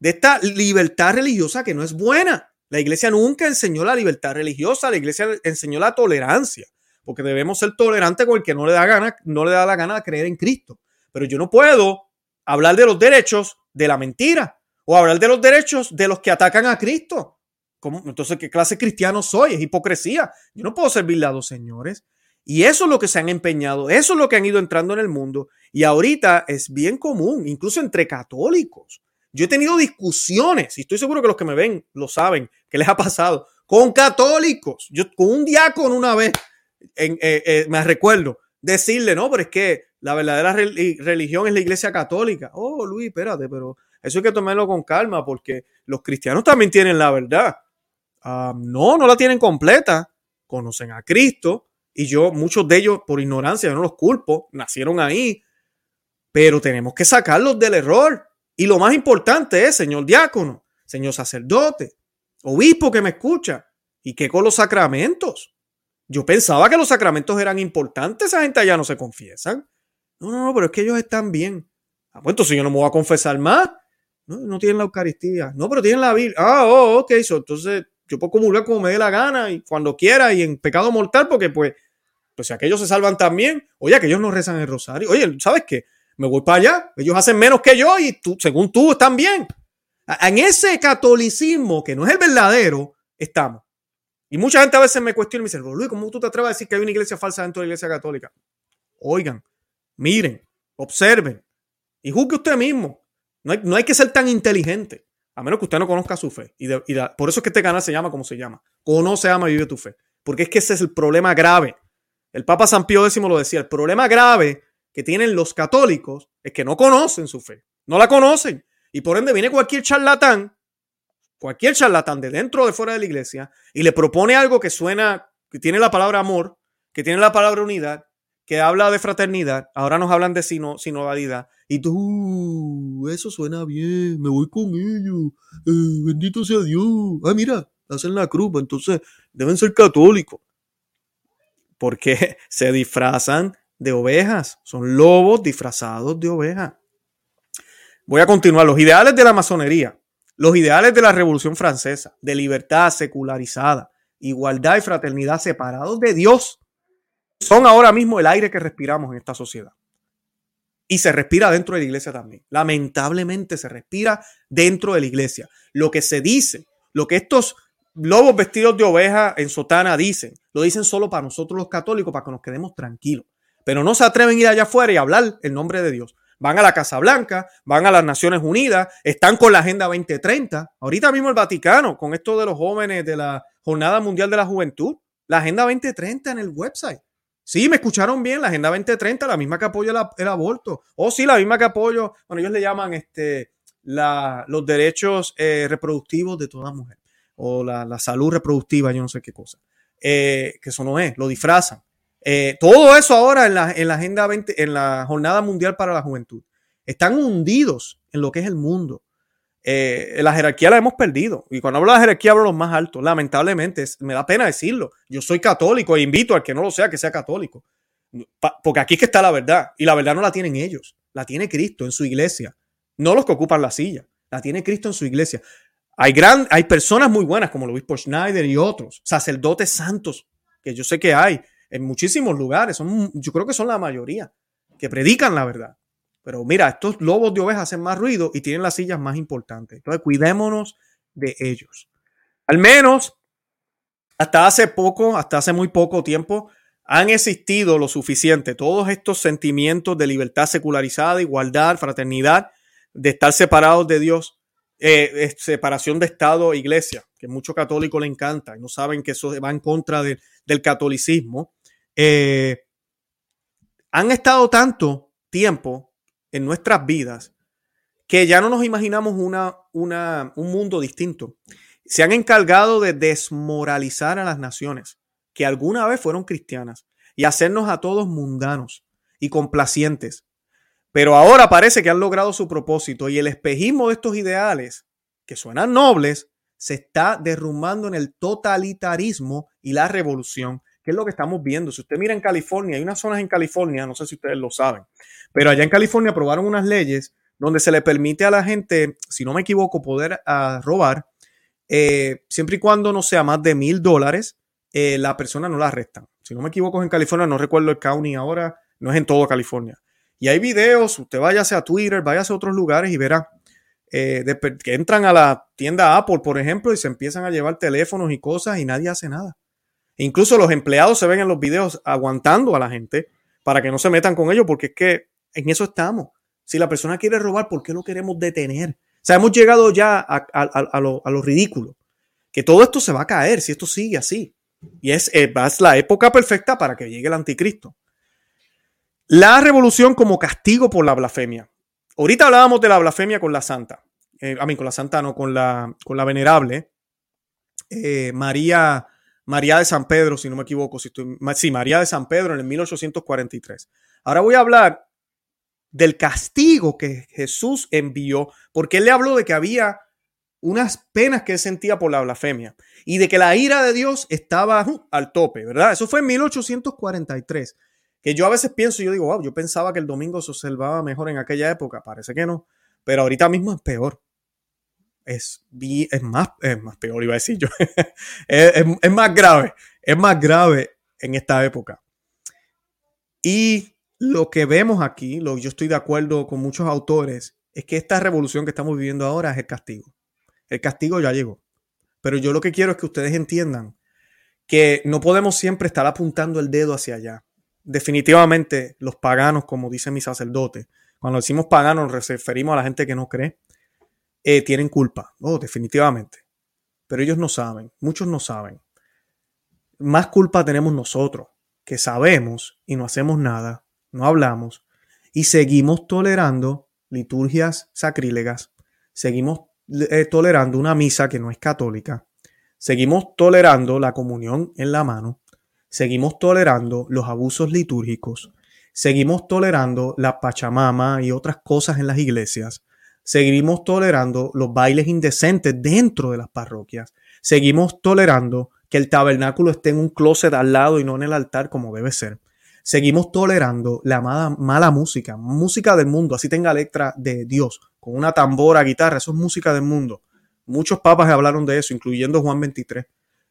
A: de esta libertad religiosa que no es buena. La iglesia nunca enseñó la libertad religiosa, la iglesia enseñó la tolerancia porque debemos ser tolerantes con el que no le da gana, no le da la gana de creer en Cristo. Pero yo no puedo hablar de los derechos de la mentira o hablar de los derechos de los que atacan a Cristo. Entonces, ¿qué clase cristiano soy? Es hipocresía. Yo no puedo servirle a dos señores. Y eso es lo que se han empeñado, eso es lo que han ido entrando en el mundo. Y ahorita es bien común, incluso entre católicos. Yo he tenido discusiones, y estoy seguro que los que me ven lo saben, que les ha pasado, con católicos. Yo con un diácono una vez eh, eh, me recuerdo decirle, no, pero es que la verdadera religión es la iglesia católica. Oh, Luis, espérate, pero eso hay que tomarlo con calma porque los cristianos también tienen la verdad. Ah, no, no la tienen completa. Conocen a Cristo y yo, muchos de ellos, por ignorancia, yo no los culpo, nacieron ahí, pero tenemos que sacarlos del error. Y lo más importante es, señor diácono, señor sacerdote, obispo que me escucha, ¿y qué con los sacramentos? Yo pensaba que los sacramentos eran importantes, esa gente allá no se confiesan. No, no, no, pero es que ellos están bien. Ah, pues entonces yo no me voy a confesar más. No, no tienen la Eucaristía. No, pero tienen la Biblia. Ah, oh, ok, entonces yo puedo comulgar como me dé la gana y cuando quiera y en pecado mortal, porque pues, pues si aquellos se salvan también, oye, aquellos no rezan el rosario. Oye, ¿sabes qué? Me voy para allá, ellos hacen menos que yo y tú, según tú, están bien. En ese catolicismo que no es el verdadero, estamos. Y mucha gente a veces me cuestiona y me dice, Luis, ¿cómo tú te atreves a decir que hay una iglesia falsa dentro de la iglesia católica? Oigan, miren, observen y juzgue usted mismo. No hay, no hay que ser tan inteligente, a menos que usted no conozca su fe. Y, por eso es que este canal se llama como se llama. Conoce, ama y vive tu fe. Porque es que ese es el problema grave. El Papa San Pío X lo decía, el problema grave que tienen los católicos es que no conocen su fe. No la conocen. Y por ende viene cualquier charlatán cualquier charlatán de dentro o de fuera de la iglesia y le propone algo que suena, que tiene la palabra amor, que tiene la palabra unidad, que habla de fraternidad, ahora nos hablan de sino, sinodalidad, y tú, uh, eso suena bien, me voy con ellos, eh, bendito sea Dios, ah, mira, hacen la cruz, pues entonces deben ser católicos, porque se disfrazan de ovejas, son lobos disfrazados de ovejas. Voy a continuar, los ideales de la masonería los ideales de la Revolución Francesa, de libertad secularizada, igualdad y fraternidad separados de Dios, son ahora mismo el aire que respiramos en esta sociedad. Y se respira dentro de la iglesia también. Lamentablemente se respira dentro de la iglesia. Lo que se dice, lo que estos lobos vestidos de oveja en sotana dicen, lo dicen solo para nosotros los católicos, para que nos quedemos tranquilos. Pero no se atreven a ir allá afuera y hablar el nombre de Dios van a la Casa Blanca, van a las Naciones Unidas, están con la Agenda 2030. Ahorita mismo el Vaticano, con esto de los jóvenes de la Jornada Mundial de la Juventud, la Agenda 2030 en el website. Sí, me escucharon bien, la Agenda 2030, la misma que apoya el, aborto. O sí, la misma que apoyo, bueno, ellos le llaman este, los derechos eh, reproductivos de toda mujer. O la, salud reproductiva, yo no sé qué cosa. Eh, que eso no es, lo disfrazan. Eh, todo eso ahora en la, en la Agenda 20, en la Jornada Mundial para la Juventud, están hundidos en lo que es el mundo. Eh, la jerarquía la hemos perdido. Y cuando hablo de la jerarquía hablo de los más altos. Lamentablemente, me da pena decirlo. Yo soy católico e invito al que no lo sea que sea católico. porque aquí es que está la verdad. Y la verdad no la tienen ellos. La tiene Cristo en su iglesia. No los que ocupan la silla. La tiene Cristo en su iglesia. Hay, gran, hay personas muy buenas como el obispo Schneider y otros, sacerdotes santos, que yo sé que hay, en muchísimos lugares, son, yo creo que son la mayoría, que predican la verdad. Pero mira, estos lobos de ovejas hacen más ruido y tienen las sillas más importantes. Entonces, cuidémonos de ellos. Al menos, hasta hace poco, hasta hace muy poco tiempo, han existido lo suficiente todos estos sentimientos de libertad secularizada, igualdad, fraternidad, de estar separados de Dios, eh, separación de Estado e Iglesia, que muchos católicos le encanta y no saben que eso va en contra del catolicismo. Eh, han estado tanto tiempo en nuestras vidas que ya no nos imaginamos una, una, un mundo distinto. Se han encargado de desmoralizar a las naciones que alguna vez fueron cristianas y hacernos a todos mundanos y complacientes. Pero ahora parece que han logrado su propósito y el espejismo de estos ideales, que suenan nobles, se está derrumbando en el totalitarismo y la revolución, que es lo que estamos viendo. Si usted mira en California, hay unas zonas en California, no sé si ustedes lo saben, pero allá en California aprobaron unas leyes donde se le permite a la gente, si no me equivoco, poder ah, robar, eh, siempre y cuando no sea más de mil dólares, eh, la persona no la arrestan. Si no me equivoco, en California, no recuerdo el county ahora, no es en todo California. Y hay videos, usted váyase a Twitter, váyase a otros lugares y verá eh, que entran a la tienda Apple, por ejemplo, y se empiezan a llevar teléfonos y cosas y nadie hace nada. Incluso los empleados se ven en los videos aguantando a la gente para que no se metan con ellos, porque es que en eso estamos. Si la persona quiere robar, ¿por qué lo queremos detener? O sea, hemos llegado ya a, lo, ridículo. Que todo esto se va a caer si esto sigue así. Y es, eh, es la época perfecta para que llegue el anticristo. La revolución como castigo por la blasfemia. Ahorita hablábamos de la blasfemia con la santa. Eh, a mí, con la santa, no, con la, con la venerable. Eh, María, María de San Pedro, si no me equivoco. Si sí, María de San Pedro en el 1843. Ahora voy a hablar del castigo que Jesús envió, porque él le habló de que había unas penas que él sentía por la blasfemia y de que la ira de Dios estaba uh, al tope, ¿verdad? Eso fue en 1843. Que yo a veces pienso, yo digo, wow, yo pensaba que el domingo se observaba mejor en aquella época, parece que no, pero ahorita mismo es peor. Es, es, más, es más peor, iba a decir yo. es, más grave, es más grave en esta época. Y lo que vemos aquí, lo, yo estoy de acuerdo con muchos autores, es que esta revolución que estamos viviendo ahora es el castigo. El castigo ya llegó. Pero yo lo que quiero es que ustedes entiendan que no podemos siempre estar apuntando el dedo hacia allá. Definitivamente los paganos, como dice mi sacerdote, cuando decimos paganos nos referimos a la gente que no cree, eh, tienen culpa. Oh, definitivamente. Pero ellos no saben, muchos no saben. Más culpa tenemos nosotros, que sabemos y no hacemos nada no hablamos y seguimos tolerando liturgias sacrílegas, seguimos eh, tolerando una misa que no es católica, seguimos tolerando la comunión en la mano, seguimos tolerando los abusos litúrgicos, seguimos tolerando la pachamama y otras cosas en las iglesias, seguimos tolerando los bailes indecentes dentro de las parroquias, seguimos tolerando que el tabernáculo esté en un closet al lado y no en el altar como debe ser seguimos tolerando la mala, música, música del mundo, así tenga letra de Dios, con una tambora, guitarra, eso es música del mundo. Muchos papas hablaron de eso, incluyendo Juan 23.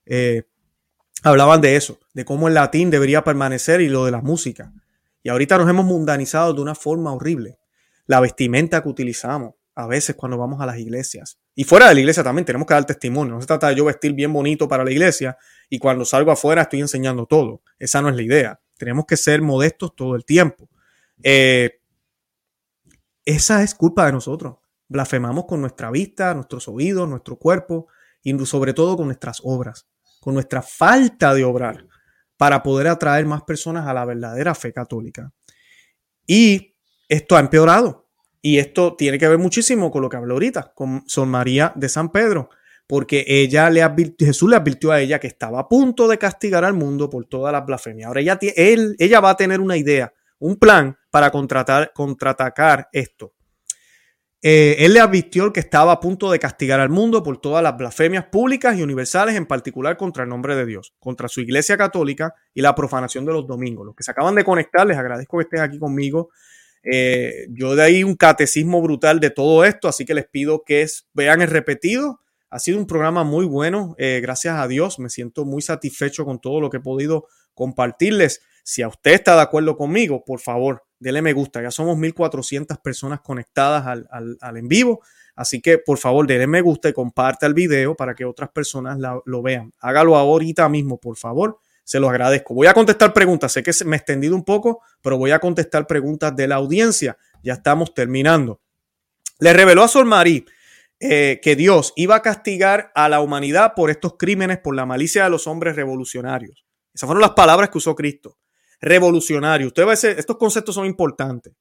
A: Eh, hablaban de eso, de cómo el latín debería permanecer y lo de la música. Y ahorita nos hemos mundanizado de una forma horrible. La vestimenta que utilizamos a veces cuando vamos a las iglesias. Y fuera de la iglesia también tenemos que dar testimonio. No se trata de yo vestir bien bonito para la iglesia y cuando salgo afuera estoy enseñando todo. Esa no es la idea. Tenemos que ser modestos todo el tiempo. Eh, esa es culpa de nosotros. Blasfemamos con nuestra vista, nuestros oídos, nuestro cuerpo y sobre todo con nuestras obras, con nuestra falta de obrar para poder atraer más personas a la verdadera fe católica. Y esto ha empeorado. Y esto tiene que ver muchísimo con lo que habló ahorita, con Son María de San Pedro porque ella le Jesús le advirtió a ella que estaba a punto de castigar al mundo por todas las blasfemias. Ahora ella, él, ella va a tener una idea, un plan para contratar, contraatacar esto. Eh, él le advirtió que estaba a punto de castigar al mundo por todas las blasfemias públicas y universales, en particular contra el nombre de Dios, contra su iglesia católica y la profanación de los domingos. Los que se acaban de conectar, les agradezco que estén aquí conmigo. Eh, yo de ahí un catecismo brutal de todo esto, así que les pido que vean el repetido ha sido un programa muy bueno, eh, gracias a Dios. Me siento muy satisfecho con todo lo que he podido compartirles. Si a usted está de acuerdo conmigo, por favor, déle me gusta. Ya somos 1.400 personas conectadas al, en vivo. Así que, por favor, déle me gusta y comparte el video para que otras personas lo vean. Hágalo ahorita mismo, por favor. Se los agradezco. Voy a contestar preguntas. Sé que me he extendido un poco, pero voy a contestar preguntas de la audiencia. Ya estamos terminando. Le reveló a Sol Marí eh, que Dios iba a castigar a la humanidad por estos crímenes, por la malicia de los hombres revolucionarios. Esas fueron las palabras que usó Cristo. Revolucionario. Usted va a estos conceptos son importantes.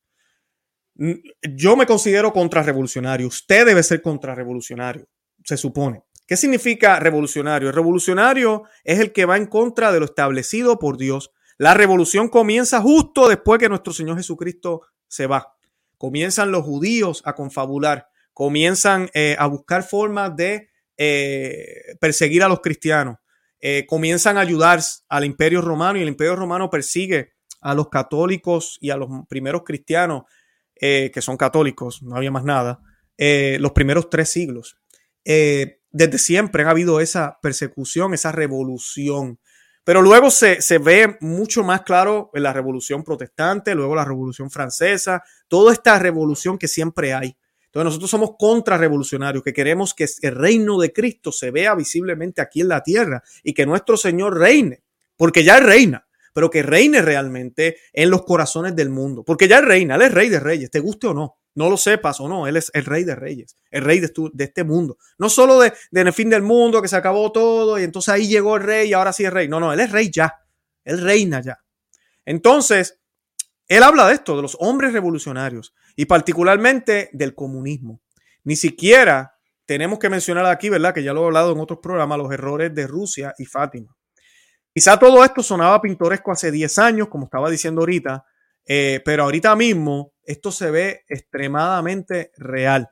A: Yo me considero contrarrevolucionario. Usted debe ser contrarrevolucionario, se supone. ¿Qué significa revolucionario? El revolucionario es el que va en contra de lo establecido por Dios. La revolución comienza justo después que nuestro Señor Jesucristo se va. Comienzan los judíos a confabular, comienzan eh, a buscar formas de eh, perseguir a los cristianos, eh, comienzan a ayudar al imperio romano y el imperio romano persigue a los católicos y a los primeros cristianos que son católicos, no había más nada, los primeros tres siglos desde siempre ha habido esa persecución, esa revolución. Pero luego se, ve mucho más claro en la revolución protestante, luego la revolución francesa, toda esta revolución que siempre hay. Entonces nosotros somos contrarrevolucionarios, que queremos que el reino de Cristo se vea visiblemente aquí en la tierra y que nuestro Señor reine, porque ya reina, pero que reine realmente en los corazones del mundo, porque ya reina, Él es rey de reyes, te guste o no no lo sepas o no, Él es el rey de reyes, el rey de, este mundo. No solo de, el fin del mundo, que se acabó todo y entonces ahí llegó el rey y ahora sí es rey. No, no, Él es rey ya. Él reina ya. Entonces, Él habla de esto, de los hombres revolucionarios y particularmente del comunismo. Ni siquiera tenemos que mencionar aquí, ¿verdad? Que ya lo he hablado en otros programas, los errores de Rusia y Fátima. Quizá todo esto sonaba pintoresco hace 10 años, como estaba diciendo ahorita, eh, pero ahorita mismo esto se ve extremadamente real.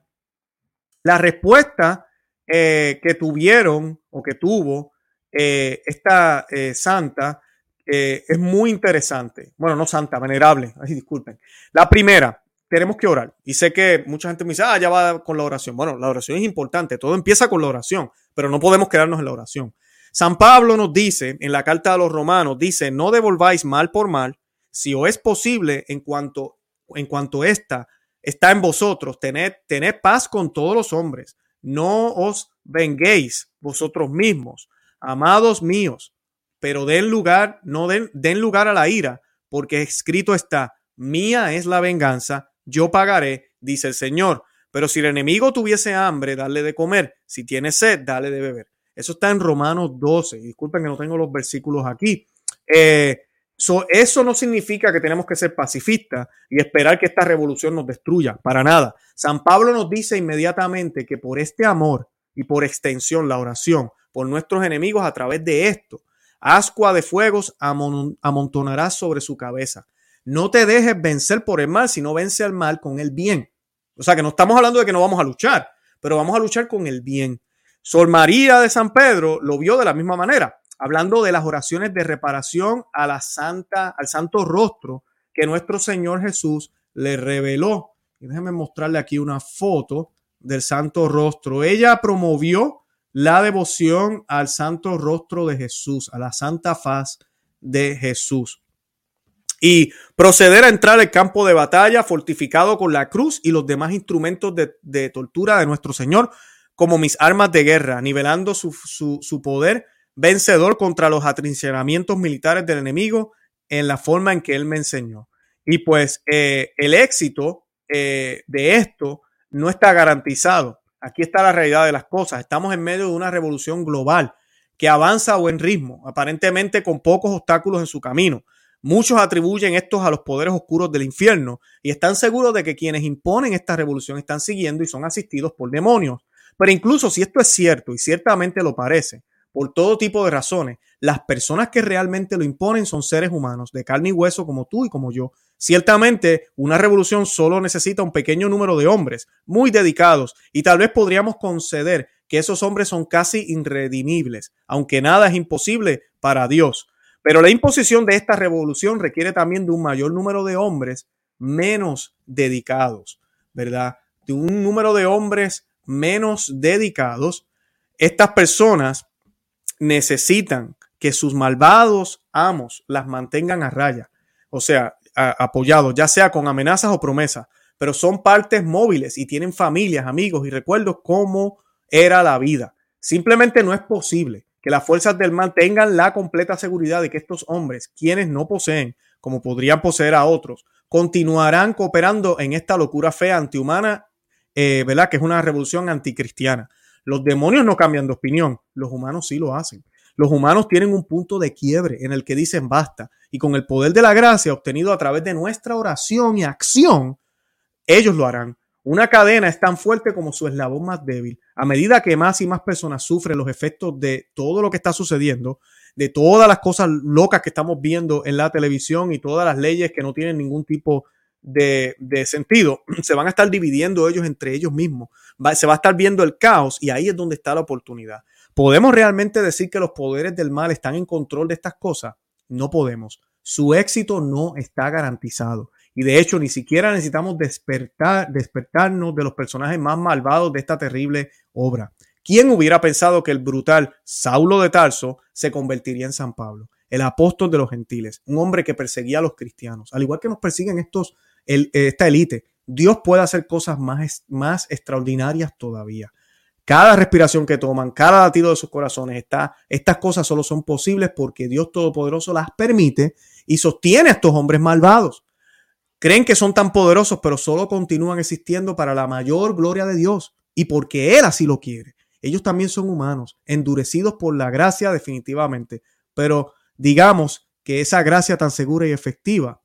A: La respuesta eh, que tuvieron o que tuvo eh, esta santa es muy interesante. Bueno, no santa, venerable. Ay, disculpen. La primera, tenemos que orar. Y sé que mucha gente me dice, ah, ya va con la oración. Bueno, la oración es importante. Todo empieza con la oración, pero no podemos quedarnos en la oración. San Pablo nos dice en la carta a los romanos, dice, no devolváis mal por mal, si os es posible, en cuanto, en cuanto esta está en vosotros, tened, tened paz con todos los hombres. No os venguéis vosotros mismos, amados míos, pero den lugar, no den, den lugar a la ira, porque escrito está, mía es la venganza, yo pagaré, dice el Señor. Pero si el enemigo tuviese hambre, dale de comer. Si tiene sed, dale de beber. Eso está en Romanos 12. Disculpen que no tengo los versículos aquí. Eh, eso no significa que tenemos que ser pacifistas y esperar que esta revolución nos destruya, para nada. San Pablo nos dice inmediatamente que por este amor y por extensión la oración por nuestros enemigos a través de esto, ascua de fuegos amontonarás sobre su cabeza. No te dejes vencer por el mal, sino vence al mal con el bien. O sea que no estamos hablando de que no vamos a luchar, pero vamos a luchar con el bien. Sol María de San Pedro lo vio de la misma manera hablando de las oraciones de reparación a la santa, al santo rostro que nuestro Señor Jesús le reveló. Déjenme mostrarle aquí una foto del santo rostro. Ella promovió la devoción al santo rostro de Jesús, a la santa faz de Jesús. Y proceder a entrar al campo de batalla fortificado con la cruz y los demás instrumentos de, de tortura de nuestro Señor como mis armas de guerra, nivelando su, su, su poder vencedor contra los atrincheramientos militares del enemigo en la forma en que él me enseñó. Y pues eh, el éxito eh, de esto no está garantizado. Aquí está la realidad de las cosas. Estamos en medio de una revolución global que avanza a buen ritmo, aparentemente con pocos obstáculos en su camino. Muchos atribuyen estos a los poderes oscuros del infierno y están seguros de que quienes imponen esta revolución están siguiendo y son asistidos por demonios. Pero incluso si esto es cierto, y ciertamente lo parece, por todo tipo de razones. Las personas que realmente lo imponen son seres humanos, de carne y hueso como tú y como yo. Ciertamente, una revolución solo necesita un pequeño número de hombres muy dedicados y tal vez podríamos conceder que esos hombres son casi irredimibles, aunque nada es imposible para Dios. Pero la imposición de esta revolución requiere también de un mayor número de hombres menos dedicados, ¿verdad? De un número de hombres menos dedicados. Estas personas necesitan que sus malvados amos las mantengan a raya, o sea, apoyados, ya sea con amenazas o promesas, pero son partes móviles y tienen familias, amigos y recuerdos cómo era la vida. Simplemente no es posible que las fuerzas del mal tengan la completa seguridad de que estos hombres, quienes no poseen, como podrían poseer a otros, continuarán cooperando en esta locura fe antihumana, eh, ¿verdad? Que es una revolución anticristiana. Los demonios no cambian de opinión, los humanos sí lo hacen. Los humanos tienen un punto de quiebre en el que dicen basta y con el poder de la gracia obtenido a través de nuestra oración y acción, ellos lo harán. Una cadena es tan fuerte como su eslabón más débil. A medida que más y más personas sufren los efectos de todo lo que está sucediendo, de todas las cosas locas que estamos viendo en la televisión y todas las leyes que no tienen ningún tipo de, sentido, se van a estar dividiendo ellos entre ellos mismos. se va a estar viendo el caos y ahí es donde está la oportunidad. ¿Podemos realmente decir que los poderes del mal están en control de estas cosas? No podemos. Su éxito no está garantizado. Y de hecho, ni siquiera necesitamos despertar, despertarnos de los personajes más malvados de esta terrible obra. ¿Quién hubiera pensado que el brutal Saulo de Tarso se convertiría en San Pablo, el apóstol de los gentiles, un hombre que perseguía a los cristianos, al igual que nos persiguen estos, esta élite? Dios puede hacer cosas más, más extraordinarias todavía cada respiración que toman, cada latido de sus corazones, está, estas cosas solo son posibles porque Dios Todopoderoso las permite y sostiene a estos hombres malvados. Creen que son tan poderosos, pero solo continúan existiendo para la mayor gloria de Dios y porque Él así lo quiere. Ellos también son humanos, endurecidos por la gracia definitivamente, pero digamos que esa gracia tan segura y efectiva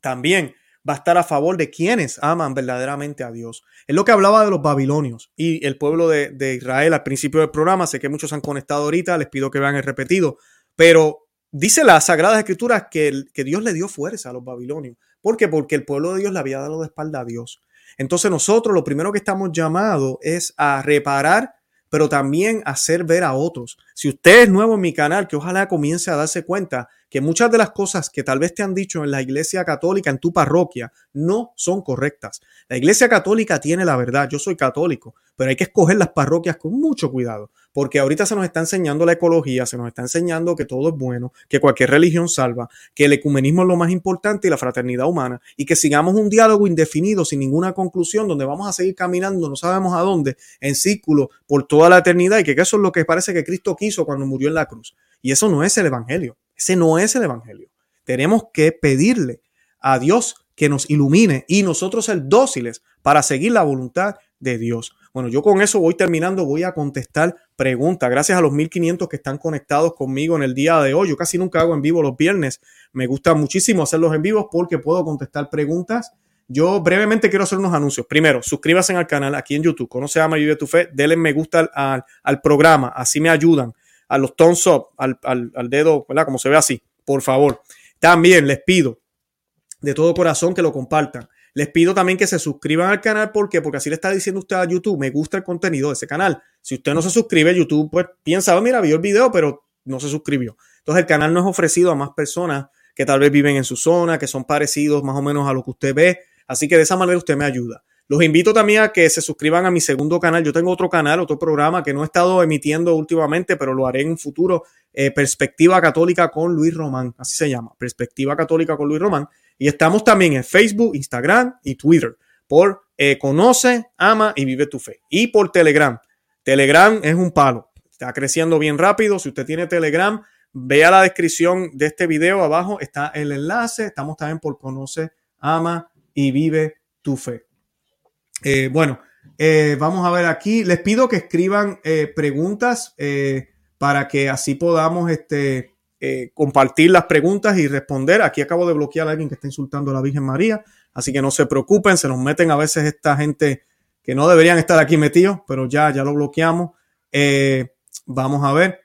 A: también va a estar a favor de quienes aman verdaderamente a Dios. Es lo que hablaba de los babilonios y el pueblo de, Israel al principio del programa. Sé que muchos han conectado ahorita, les pido que vean el repetido, pero dice las Sagradas Escrituras que, que Dios le dio fuerza a los babilonios. ¿Por qué? Porque el pueblo de Dios le había dado de espalda a Dios. Entonces nosotros lo primero que estamos llamados es a reparar pero también hacer ver a otros. Si usted es nuevo en mi canal, que ojalá comience a darse cuenta que muchas de las cosas que tal vez te han dicho en la iglesia católica, en tu parroquia, no son correctas. La iglesia católica tiene la verdad, yo soy católico, pero hay que escoger las parroquias con mucho cuidado, porque ahorita se nos está enseñando la ecología, se nos está enseñando que todo es bueno, que cualquier religión salva, que el ecumenismo es lo más importante y la fraternidad humana, y que sigamos un diálogo indefinido sin ninguna conclusión, donde vamos a seguir caminando, no sabemos a dónde, en círculo por toda la eternidad, y que eso es lo que parece que Cristo quiso cuando murió en la cruz. Y eso no es el Evangelio. Ese no es el Evangelio. Tenemos que pedirle a Dios que nos ilumine y nosotros ser dóciles para seguir la voluntad de Dios. Bueno, yo con eso voy terminando, voy a contestar preguntas. Gracias a los 1500 que están conectados conmigo en el día de hoy. Yo casi nunca hago en vivo los viernes. Me gusta muchísimo hacerlos en vivo porque puedo contestar preguntas. Yo brevemente quiero hacer unos anuncios. Primero, suscríbanse al canal aquí en YouTube. Conoce a Vive tu Fe. Denle me gusta al, al programa. Así me ayudan a los thumbs up, al, al, dedo, ¿verdad? Como se ve así, por favor. También les pido de todo corazón que lo compartan. Les pido también que se suscriban al canal. ¿Por qué? Porque así le está diciendo usted a YouTube, me gusta el contenido de ese canal. Si usted no se suscribe, YouTube pues piensa, mira, vio el video, pero no se suscribió. Entonces el canal no es ofrecido a más personas que tal vez viven en su zona, que son parecidos más o menos a lo que usted ve. Así que de esa manera usted me ayuda. Los invito también a que se suscriban a mi segundo canal. Yo tengo otro canal, otro programa que no he estado emitiendo últimamente, pero lo haré en un futuro. Eh, Perspectiva Católica con Luis Román, así se llama, Perspectiva Católica con Luis Román. Y estamos también en Facebook, Instagram y Twitter por eh, Conoce, Ama y Vive tu Fe. Y por Telegram. Telegram es un palo. Está creciendo bien rápido. Si usted tiene Telegram, vea la descripción de este video abajo. Está el enlace. Estamos también por Conoce, Ama y Vive tu Fe. Eh, bueno, eh, vamos a ver aquí. Les pido que escriban eh, preguntas para que así podamos este, compartir las preguntas y responder. Aquí acabo de bloquear a alguien que está insultando a la Virgen María, así que no se preocupen, se nos meten a veces esta gente que no deberían estar aquí metidos, pero ya, ya lo bloqueamos. vamos a ver.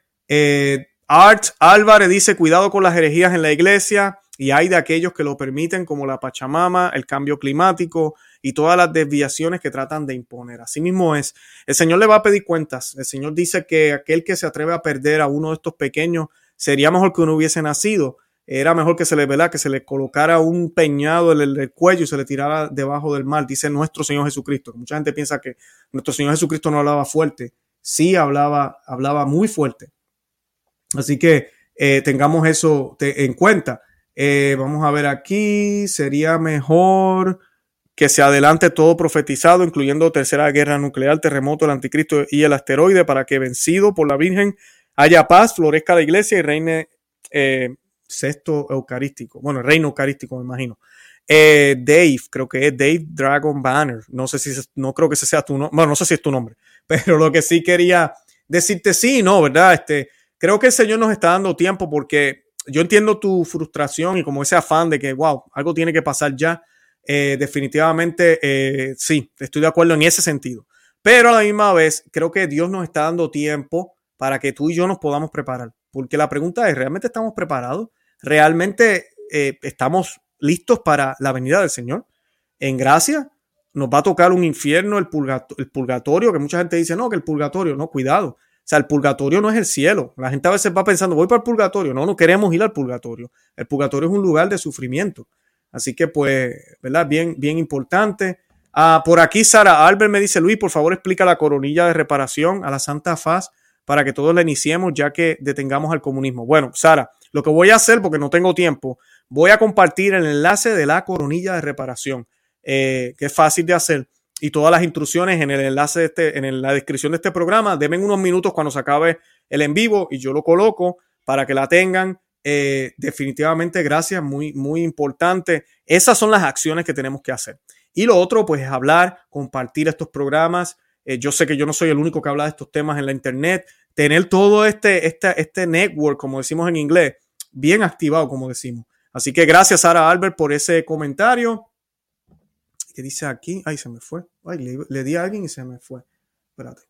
A: Art Álvarez dice, cuidado con las herejías en la iglesia y hay de aquellos que lo permiten, como la Pachamama, el cambio climático, y todas las desviaciones que tratan de imponer. Así mismo es. El Señor le va a pedir cuentas. El Señor dice que aquel que se atreve a perder a uno de estos pequeños sería mejor que uno hubiese nacido. Era mejor que se le vela, que se le colocara un peñado en el, cuello y se le tirara debajo del mar, dice nuestro Señor Jesucristo. Mucha gente piensa que nuestro Señor Jesucristo no hablaba fuerte. Sí hablaba, hablaba muy fuerte. Así que eh, tengamos eso en cuenta. Eh, vamos a ver aquí, sería mejor que se adelante todo profetizado, incluyendo tercera guerra nuclear, terremoto, el anticristo y el asteroide, para que vencido por la Virgen haya paz, florezca la iglesia y reine eh, sexto eucarístico. Bueno, reino eucarístico, me imagino. Eh, Dave, creo que es Dave Dragon Banner. No sé si, no creo que ese sea tu nombre. Bueno, no sé si es tu nombre, pero lo que sí quería decirte sí, no, ¿verdad? Este, creo que el Señor nos está dando tiempo porque yo entiendo tu frustración y como ese afán de que, wow, algo tiene que pasar ya. Eh, definitivamente, eh, sí, estoy de acuerdo en ese sentido. Pero a la misma vez, creo que Dios nos está dando tiempo para que tú y yo nos podamos preparar. Porque la pregunta es, ¿realmente estamos preparados? ¿Realmente eh, estamos listos para la venida del Señor? En gracia, nos va a tocar un infierno, el, el purgatorio, que mucha gente dice, no, que el purgatorio, no, cuidado. O sea, el purgatorio no es el cielo. La gente a veces va pensando, voy para el purgatorio. No, no queremos ir al purgatorio. El purgatorio es un lugar de sufrimiento. Así que, pues, ¿verdad? Bien, bien importante. Ah, por aquí, Sara Albert me dice, Luis, por favor, explica la coronilla de reparación a la Santa Faz para que todos la iniciemos ya que detengamos al comunismo. Bueno, Sara, lo que voy a hacer, porque no tengo tiempo, voy a compartir el enlace de la coronilla de reparación, eh, que es fácil de hacer, y todas las instrucciones en el enlace de este, en la descripción de este programa. Denme unos minutos cuando se acabe el en vivo y yo lo coloco para que la tengan. Eh, definitivamente, gracias, muy, muy importante. Esas son las acciones que tenemos que hacer. Y lo otro, pues, es hablar, compartir estos programas, eh, yo sé que yo no soy el único que habla de estos temas en la internet. Tener todo este, este, este network, como decimos en inglés, bien activado, como decimos. Así que gracias, Sara Albert, por ese comentario. ¿Qué dice aquí? Ay, se me fue. Ay, le, di a alguien y se me fue. Espérate.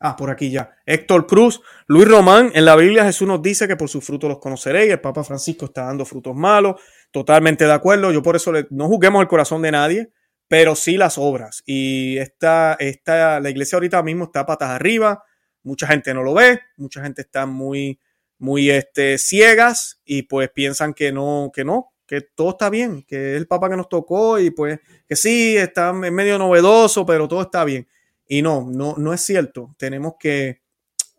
A: Ah, por aquí ya. Héctor Cruz, Luis Román, en la Biblia Jesús nos dice que por sus frutos los conoceréis. El Papa Francisco está dando frutos malos. Totalmente de acuerdo. Yo por eso no juzguemos el corazón de nadie pero sí las obras. Y esta, esta, la iglesia ahorita mismo está patas arriba, mucha gente no lo ve, mucha gente está muy, muy este, ciegas y pues piensan que no, que no, que todo está bien, que es el Papa que nos tocó y pues que sí, está medio novedoso, pero todo está bien. Y no, no, no es cierto. Tenemos que,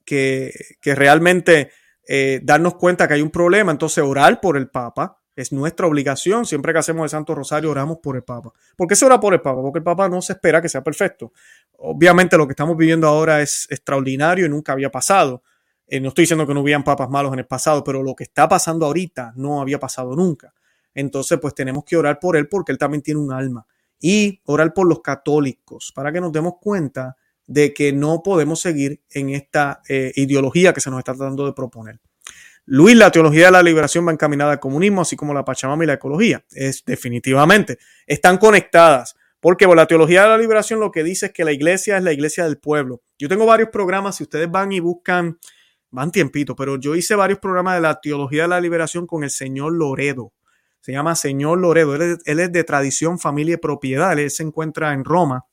A: que, que realmente eh, darnos cuenta que hay un problema, entonces orar por el Papa, es nuestra obligación. Siempre que hacemos el Santo Rosario, oramos por el Papa. ¿Por qué se ora por el Papa? Porque el Papa no se espera que sea perfecto. Obviamente lo que estamos viviendo ahora es extraordinario y nunca había pasado. Eh, no estoy diciendo que no hubieran papas malos en el pasado, pero lo que está pasando ahorita no había pasado nunca. Entonces, pues tenemos que orar por él porque él también tiene un alma. Y orar por los católicos para que nos demos cuenta de que no podemos seguir en esta eh, ideología que se nos está tratando de proponer. Luis, la teología de la liberación va encaminada al comunismo, así como la Pachamama y la ecología. Es definitivamente. Están conectadas. Porque la teología de la liberación lo que dice es que la iglesia es la iglesia del pueblo. Yo tengo varios programas, si ustedes van y buscan, van tiempito, pero yo hice varios programas de la teología de la liberación con el señor Loredo. Se llama señor Loredo. Él es, de tradición, familia y propiedad. Él se encuentra en Roma.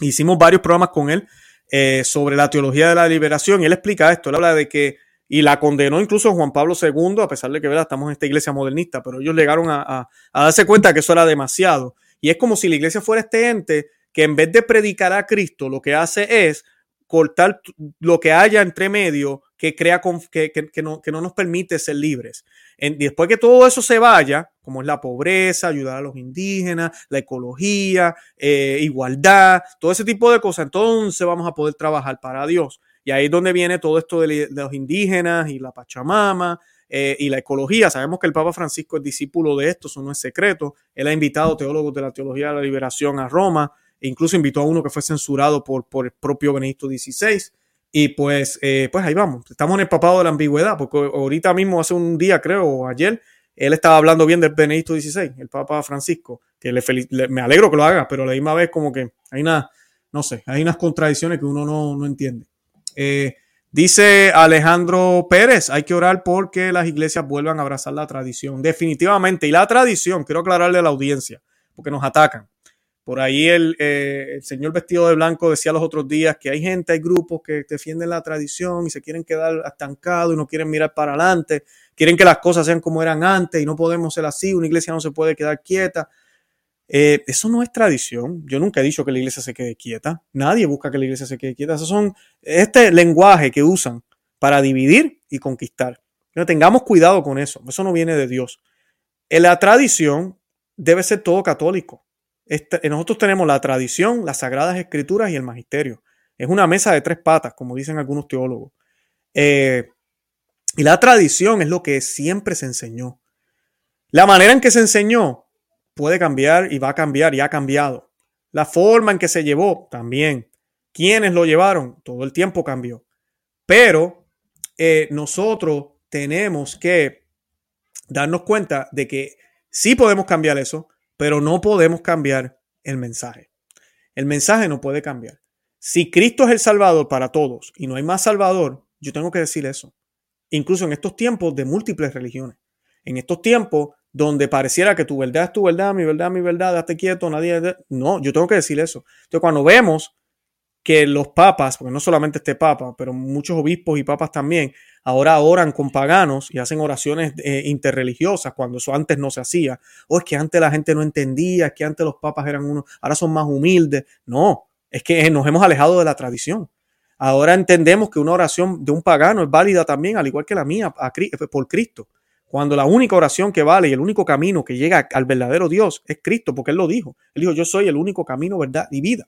A: Hicimos varios programas con él eh, sobre la teología de la liberación y él explica esto. Él habla de que y la condenó incluso Juan Pablo II, a pesar de que ¿verdad? estamos en esta iglesia modernista, pero ellos llegaron a, darse cuenta que eso era demasiado. Y es como si la iglesia fuera este ente que en vez de predicar a Cristo, lo que hace es cortar lo que haya entre medio que crea que, que, no, que no nos permite ser libres. y después que todo eso se vaya, como es la pobreza, ayudar a los indígenas, la ecología, eh, igualdad, todo ese tipo de cosas, entonces vamos a poder trabajar para Dios. Y ahí es donde viene todo esto de, los indígenas y la Pachamama eh, y la ecología. Sabemos que el Papa Francisco es discípulo de esto, eso no es secreto. Él ha invitado teólogos de la teología de la liberación a Roma, e incluso invitó a uno que fue censurado por, por el propio Benedicto XVI. Y pues, eh, pues ahí vamos. Estamos papado de la ambigüedad, porque ahorita mismo, hace un día, creo, o ayer, él estaba hablando bien del Benedicto XVI, el Papa Francisco, que le, me alegro que lo haga, pero a la misma vez como que hay una, no sé, hay unas contradicciones que uno no, no entiende. Eh, dice Alejandro Pérez, hay que orar porque las iglesias vuelvan a abrazar la tradición. Definitivamente. Y la tradición, quiero aclararle a la audiencia, porque nos atacan. Por ahí el, eh, el, señor vestido de blanco decía los otros días que hay gente, hay grupos que defienden la tradición y se quieren quedar estancados y no quieren mirar para adelante, quieren que las cosas sean como eran antes y no podemos ser así, una iglesia no se puede quedar quieta. Eh, eso no es tradición. Yo nunca he dicho que la iglesia se quede quieta. Nadie busca que la iglesia se quede quieta. Esos son este lenguaje que usan para dividir y conquistar. Tengamos cuidado con eso. Eso no viene de Dios. En la tradición debe ser todo católico. Este, nosotros tenemos la tradición, las sagradas escrituras y el magisterio. Es una mesa de tres patas, como dicen algunos teólogos. Eh, y la tradición es lo que siempre se enseñó. La manera en que se enseñó puede cambiar y va a cambiar y ha cambiado. La forma en que se llevó también. ¿Quiénes lo llevaron? Todo el tiempo cambió. Pero eh, nosotros tenemos que darnos cuenta de que sí podemos cambiar eso, pero no podemos cambiar el mensaje. El mensaje no puede cambiar. Si Cristo es el Salvador para todos y no hay más Salvador, yo tengo que decir eso. Incluso en estos tiempos de múltiples religiones. En estos tiempos donde pareciera que tu verdad es tu verdad, mi verdad, mi verdad, date quieto, nadie... No, yo tengo que decir eso. Entonces cuando vemos que los papas, porque no solamente este papa, pero muchos obispos y papas también, ahora oran con paganos y hacen oraciones eh, interreligiosas cuando eso antes no se hacía. O es que antes la gente no entendía, es que antes los papas eran unos, ahora son más humildes. No, es que nos hemos alejado de la tradición. Ahora entendemos que una oración de un pagano es válida también, al igual que la mía, por Cristo. Cuando la única oración que vale y el único camino que llega al verdadero Dios es Cristo, porque Él lo dijo. Él dijo, yo soy el único camino, verdad y vida.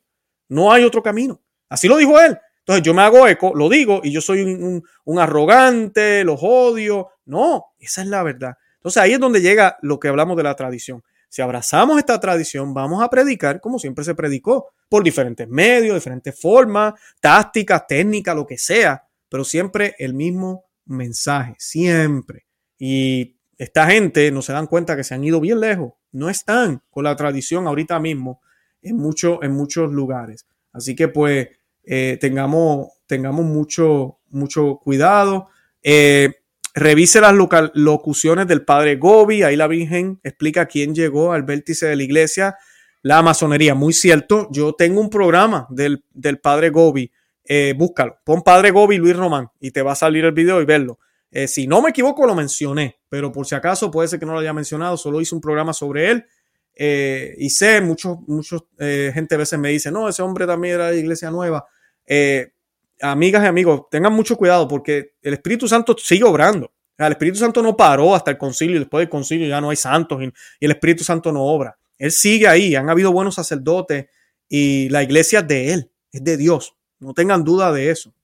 A: No hay otro camino. Así lo dijo Él. Entonces yo me hago eco, lo digo y yo soy un, arrogante, los odio. No, esa es la verdad. Entonces ahí es donde llega lo que hablamos de la tradición. Si abrazamos esta tradición, vamos a predicar como siempre se predicó, por diferentes medios, diferentes formas, tácticas, técnicas, lo que sea, pero siempre el mismo mensaje, siempre. Y esta gente no se dan cuenta que se han ido bien lejos, no están con la tradición ahorita mismo en, mucho, en muchos lugares. Así que pues eh, tengamos, tengamos mucho, mucho cuidado. Eh, revise las locuciones del padre Gobi, ahí la Virgen explica quién llegó al vértice de la iglesia, la masonería. Muy cierto, yo tengo un programa del, padre Gobi, eh, búscalo, pon padre Gobi Luis Román y te va a salir el video y verlo. si no me equivoco, lo mencioné, pero por si acaso puede ser que no lo haya mencionado, solo hice un programa sobre él. Y sé, muchos, muchos gente a veces me dice, no, ese hombre también era de Iglesia Nueva. Eh, amigas y amigos, tengan mucho cuidado porque el Espíritu Santo sigue obrando. El Espíritu Santo no paró hasta el concilio y después del concilio ya no hay santos y, el Espíritu Santo no obra. Él sigue ahí, han habido buenos sacerdotes y la iglesia es de Él, es de Dios. No tengan duda de eso.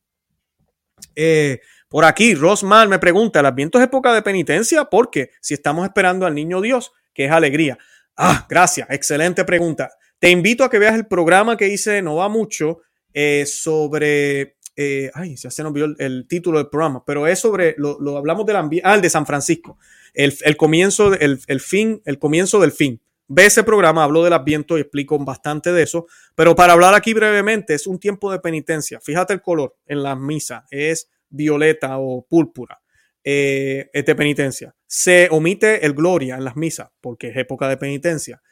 A: Eh, por aquí, Rosmar me pregunta, ¿el Adviento es época de penitencia? Porque si estamos esperando al niño Dios, que es alegría. Ah, gracias, excelente pregunta. Te invito a que veas el programa que hice no va mucho eh, sobre, eh, ay, se nos vio el, título del programa, pero es sobre, lo, hablamos del ambiente, ah, el de San Francisco, el, comienzo, el, fin, el comienzo del fin. Ve ese programa, hablo del Adviento y explico bastante de eso, pero para hablar aquí brevemente, es un tiempo de penitencia. Fíjate el color en la misa, es violeta o púrpura. Eh, de penitencia. Se omite el gloria en las misas porque es época de penitencia.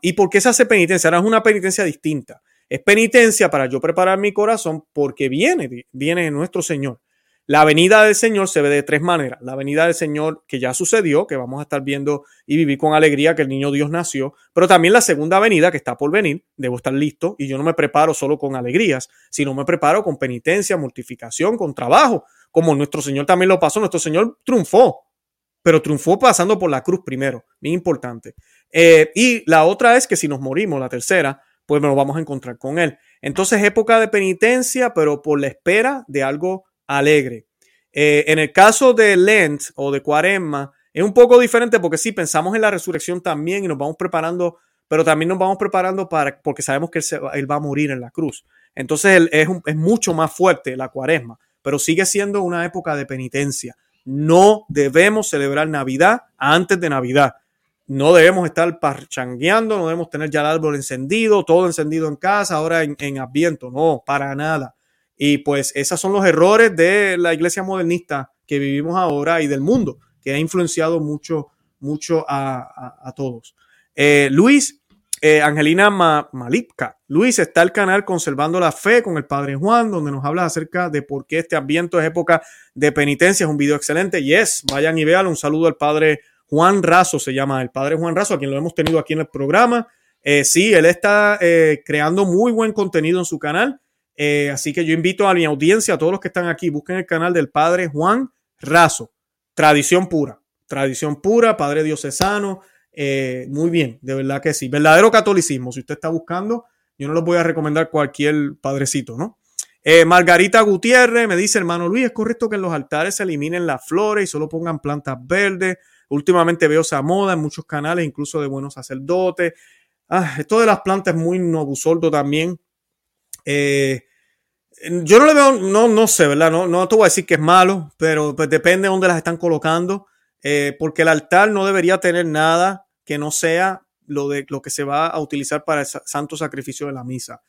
A: ¿Y por qué se hace penitencia? Ahora es una penitencia distinta. Es penitencia para yo preparar mi corazón porque viene, viene nuestro Señor. La venida del Señor se ve de tres maneras. La venida del Señor que ya sucedió, que vamos a estar viendo y vivir con alegría que el niño Dios nació, pero también la segunda venida que está por venir. Debo estar listo y yo no me preparo solo con alegrías, sino me preparo con penitencia, mortificación, con trabajo, como nuestro Señor también lo pasó. Nuestro Señor triunfó, pero triunfó pasando por la cruz primero, bien importante. Eh, y la otra es que si nos morimos, la tercera, pues nos vamos a encontrar con Él. Entonces, época de penitencia, pero por la espera de algo alegre. Eh, en el caso de Lent o de Cuaresma, es un poco diferente porque sí, pensamos en la resurrección también y nos vamos preparando, pero también nos vamos preparando para, porque sabemos que Él, va, a morir en la cruz. Entonces, es, es mucho más fuerte la Cuaresma, pero sigue siendo una época de penitencia. No debemos celebrar Navidad antes de Navidad no debemos estar parchangueando, no debemos tener ya el árbol encendido, todo encendido en casa, ahora en, en Adviento, no, para nada. Y pues esos son los errores de la iglesia modernista que vivimos ahora y del mundo, que ha influenciado mucho, mucho a, todos. Eh, Luis, eh, Angelina Malipka. Luis, está el canal Conservando la Fe con el Padre Juan, donde nos habla acerca de por qué este Adviento es época de penitencia. Es un video excelente. Yes, vayan y vean. Un saludo al Padre Juan Razo se llama, el padre Juan Razo, a quien lo hemos tenido aquí en el programa. Eh, sí, él está eh, creando muy buen contenido en su canal. Así que yo invito a mi audiencia, a todos los que están aquí, busquen el canal del padre Juan Razo. Tradición pura, tradición pura, padre diocesano. Muy bien, de verdad que sí. Verdadero catolicismo. Si usted está buscando, yo no les voy a recomendar cualquier padrecito, ¿no? Eh, Margarita Gutiérrez me dice, hermano Luis, ¿es correcto que en los altares se eliminen las flores y solo pongan plantas verdes? Últimamente veo esa moda en muchos canales, incluso de buenos sacerdotes. Ah, esto de las plantas es muy nobusoldo también. Eh, yo no le veo, no, no sé, ¿verdad? No, no te voy a decir que es malo, pero pues depende de dónde las están colocando, eh, porque el altar no debería tener nada que no sea lo, de, lo que se va a utilizar para el santo sacrificio de la misa.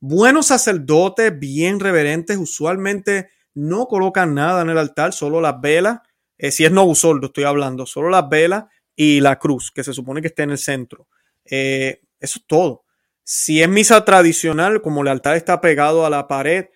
A: Buenos sacerdotes, bien reverentes, usualmente no colocan nada en el altar, solo las velas, eh, si es no soldo estoy hablando, solo las velas y la cruz, que se supone que esté en el centro. Eh, eso es todo. Si es misa tradicional, como el altar está pegado a la pared,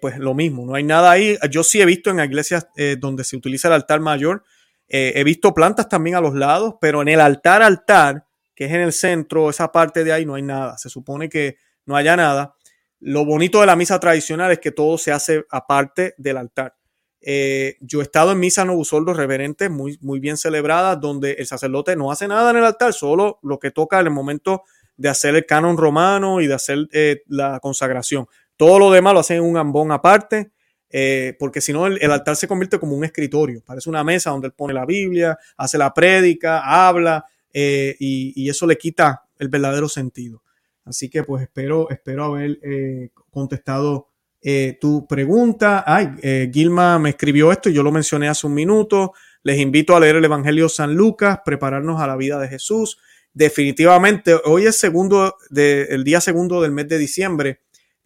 A: pues lo mismo, no hay nada ahí. Yo sí he visto en iglesias donde se utiliza el altar mayor, he visto plantas también a los lados, pero en el altar altar, que es en el centro, esa parte de ahí no hay nada. Se supone que no haya nada. Lo bonito de la misa tradicional es que todo se hace aparte del altar. Eh, yo he estado en misa novusoldo reverentes muy, muy bien celebradas, donde el sacerdote no hace nada en el altar, solo lo que toca en el momento de hacer el canon romano y de hacer eh, la consagración. Todo lo demás lo hacen en un ambón aparte, eh, porque si no el, altar se convierte como un escritorio, parece una mesa donde él pone la Biblia, hace la prédica, habla, y, eso le quita el verdadero sentido. Así que pues espero, espero haber eh, contestado eh, tu pregunta. Ay, eh, Gilma me escribió esto y yo lo mencioné hace un minuto. Les invito a leer el Evangelio San Lucas, prepararnos a la vida de Jesús. Definitivamente, hoy es segundo de, el día segundo del mes de diciembre.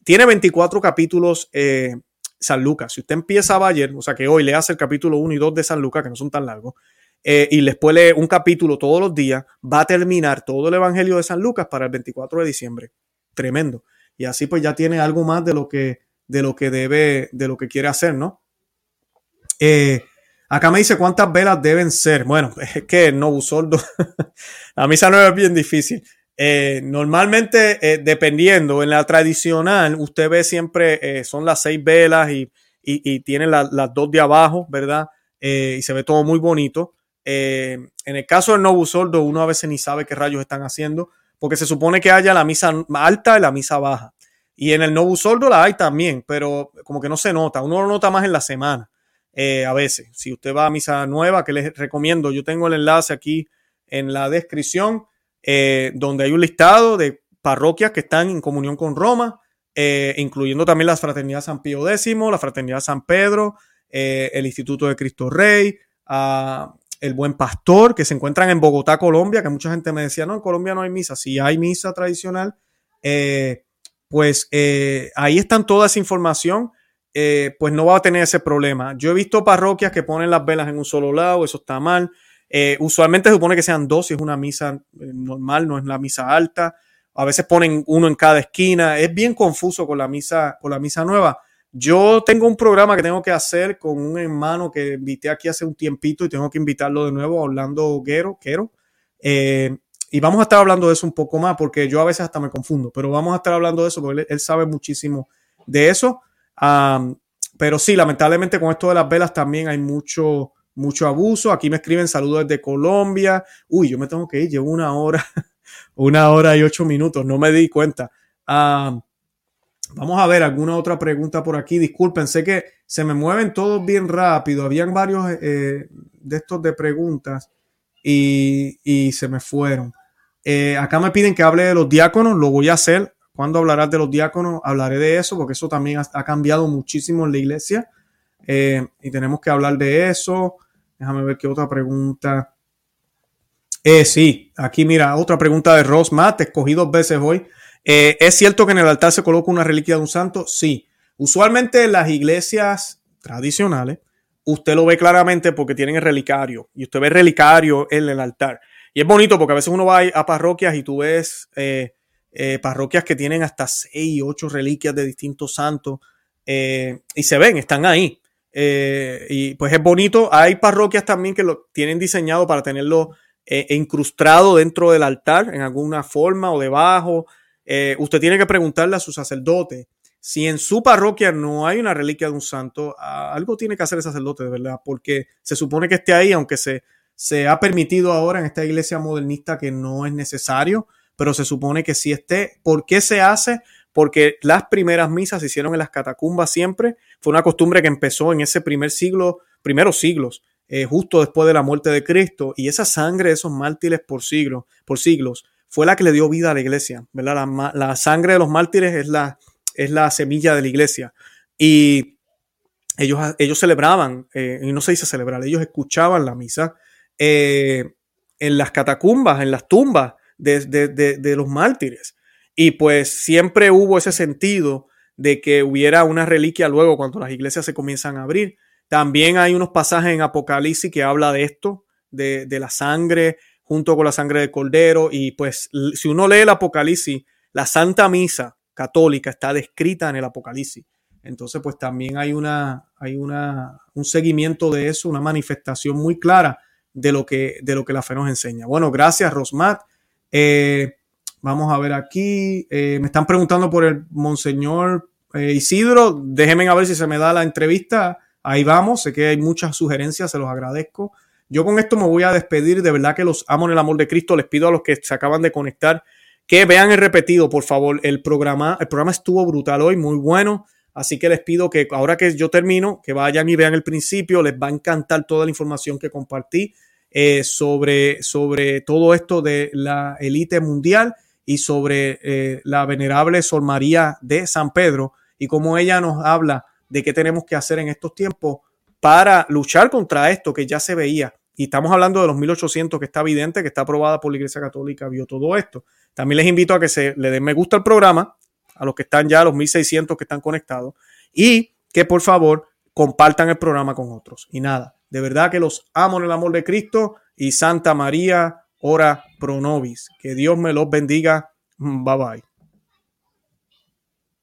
A: Tiene 24 capítulos San Lucas. Si usted empieza ayer, o sea que hoy le hace el capítulo 1 y 2 de San Lucas, que no son tan largos, eh, y después lee un capítulo todos los días, va a terminar todo el Evangelio de San Lucas para el 24 de diciembre. Tremendo. Y así pues ya tiene algo más de lo que, de lo que debe, de lo que quiere hacer, ¿no? Eh, acá me dice cuántas velas deben ser. Bueno, es que no busoldo. la misa no es bien difícil. Eh, normalmente, dependiendo, en la tradicional, usted ve siempre son las seis velas y, y, tiene las dos de abajo, ¿verdad? y se ve todo muy bonito. Eh, en el caso del Novo Sordo, uno a veces ni sabe qué rayos están haciendo, porque se supone que haya la misa alta y la misa baja. Y en el Novo Sordo la hay también, pero como que no se nota. Uno lo nota más en la semana, eh, a veces. Si usted va a misa nueva, que les recomiendo, yo tengo el enlace aquí en la descripción, eh, donde hay un listado de parroquias que están en comunión con Roma, incluyendo también la Fraternidad San Pío X, la Fraternidad San Pedro, el Instituto de Cristo Rey, el Buen Pastor, que se encuentran en Bogotá, Colombia, que mucha gente me decía, no, en Colombia no hay misa. Si hay misa tradicional, eh, pues eh, ahí están toda esa información, eh, pues no va a tener ese problema. Yo he visto parroquias que ponen las velas en un solo lado, eso está mal. Usualmente se supone que sean dos si es una misa normal, no es la misa alta. A veces ponen uno en cada esquina. Es bien confuso con la misa, con la misa nueva. Yo tengo un programa que tengo que hacer con un hermano que invité aquí hace un tiempito y tengo que invitarlo de nuevo, Orlando Guero, Quero. Eh, y vamos a estar hablando de eso un poco más porque yo a veces hasta me confundo, pero vamos a estar hablando de eso porque él, sabe muchísimo de eso. pero sí, lamentablemente con esto de las velas también hay mucho, mucho abuso. Aquí me escriben saludos desde Colombia. Uy, yo me tengo que ir, llevo una hora, una hora y ocho minutos, no me di cuenta. Vamos a ver alguna otra pregunta por aquí. Disculpen, sé que se me mueven todos bien rápido. Habían varios eh, de estos de preguntas y, se me fueron. Eh, acá me piden que hable de los diáconos. Lo voy a hacer. Cuando hablarás de los diáconos, hablaré de eso porque eso también ha, cambiado muchísimo en la iglesia eh, y tenemos que hablar de eso. Déjame ver qué otra pregunta. Eh, sí, aquí mira, otra pregunta de Ross Matt. escogí dos veces hoy. Eh, ¿Es cierto que en el altar se coloca una reliquia de un santo? Sí. Usualmente en las iglesias tradicionales, usted lo ve claramente porque tienen el relicario y usted ve el relicario en el altar. Y es bonito porque a veces uno va a parroquias y tú ves eh, parroquias que tienen hasta seis, ocho reliquias de distintos santos y se ven, están ahí. Y pues es bonito. Hay parroquias también que lo tienen diseñado para tenerlo incrustado dentro del altar en alguna forma o debajo. Eh, usted tiene que preguntarle a su sacerdote si en su parroquia no hay una reliquia de un santo, algo tiene que hacer el sacerdote, de verdad, porque se supone que esté ahí, aunque se, se ha permitido ahora en esta iglesia modernista que no es necesario, pero se supone que sí esté. ¿Por qué se hace? Porque las primeras misas se hicieron en las catacumbas siempre. Fue una costumbre que empezó en ese primer siglo, primeros siglos, eh, justo después de la muerte de Cristo. Y esa sangre de esos mártires por siglos, por siglos, fue la que le dio vida a la iglesia. ¿verdad? La, sangre de los mártires es la, es la semilla de la iglesia. Y ellos, ellos celebraban, eh, y no se dice celebrar, ellos escuchaban la misa eh, en las catacumbas, en las tumbas de, los mártires. Y pues siempre hubo ese sentido de que hubiera una reliquia luego cuando las iglesias se comienzan a abrir. También hay unos pasajes en Apocalipsis que habla de esto, de, la sangre junto con la sangre del cordero. Y pues si uno lee el Apocalipsis, la Santa Misa católica está descrita en el Apocalipsis. Entonces, pues también hay una, hay una, un seguimiento de eso, una manifestación muy clara de lo que, de lo que la fe nos enseña. Bueno, gracias, Rosmat. Eh, vamos a ver aquí. Eh, me están preguntando por el Monseñor eh, Isidro. Déjenme a ver si se me da la entrevista. Ahí vamos. Sé que hay muchas sugerencias, se los agradezco. Yo con esto me voy a despedir. De verdad que los amo en el amor de Cristo. Les pido a los que se acaban de conectar que vean el repetido, por favor. El programa, el programa estuvo brutal hoy, muy bueno. Así que les pido que ahora que yo termino, que vayan y vean el principio. Les va a encantar toda la información que compartí. Eh, sobre, sobre todo esto de la élite mundial y sobre eh, la venerable Sol María de San Pedro y cómo ella nos habla de qué tenemos que hacer en estos tiempos para luchar contra esto que ya se veía. Y estamos hablando de los 1800 que está evidente, que está aprobada por la Iglesia Católica, vio todo esto. También les invito a que se le den me gusta al programa, a los que están ya, a los 1600 que están conectados, y que por favor compartan el programa con otros. Y nada, de verdad que los amo en el amor de Cristo y Santa María, ora pro nobis. Que Dios me los bendiga. Bye bye.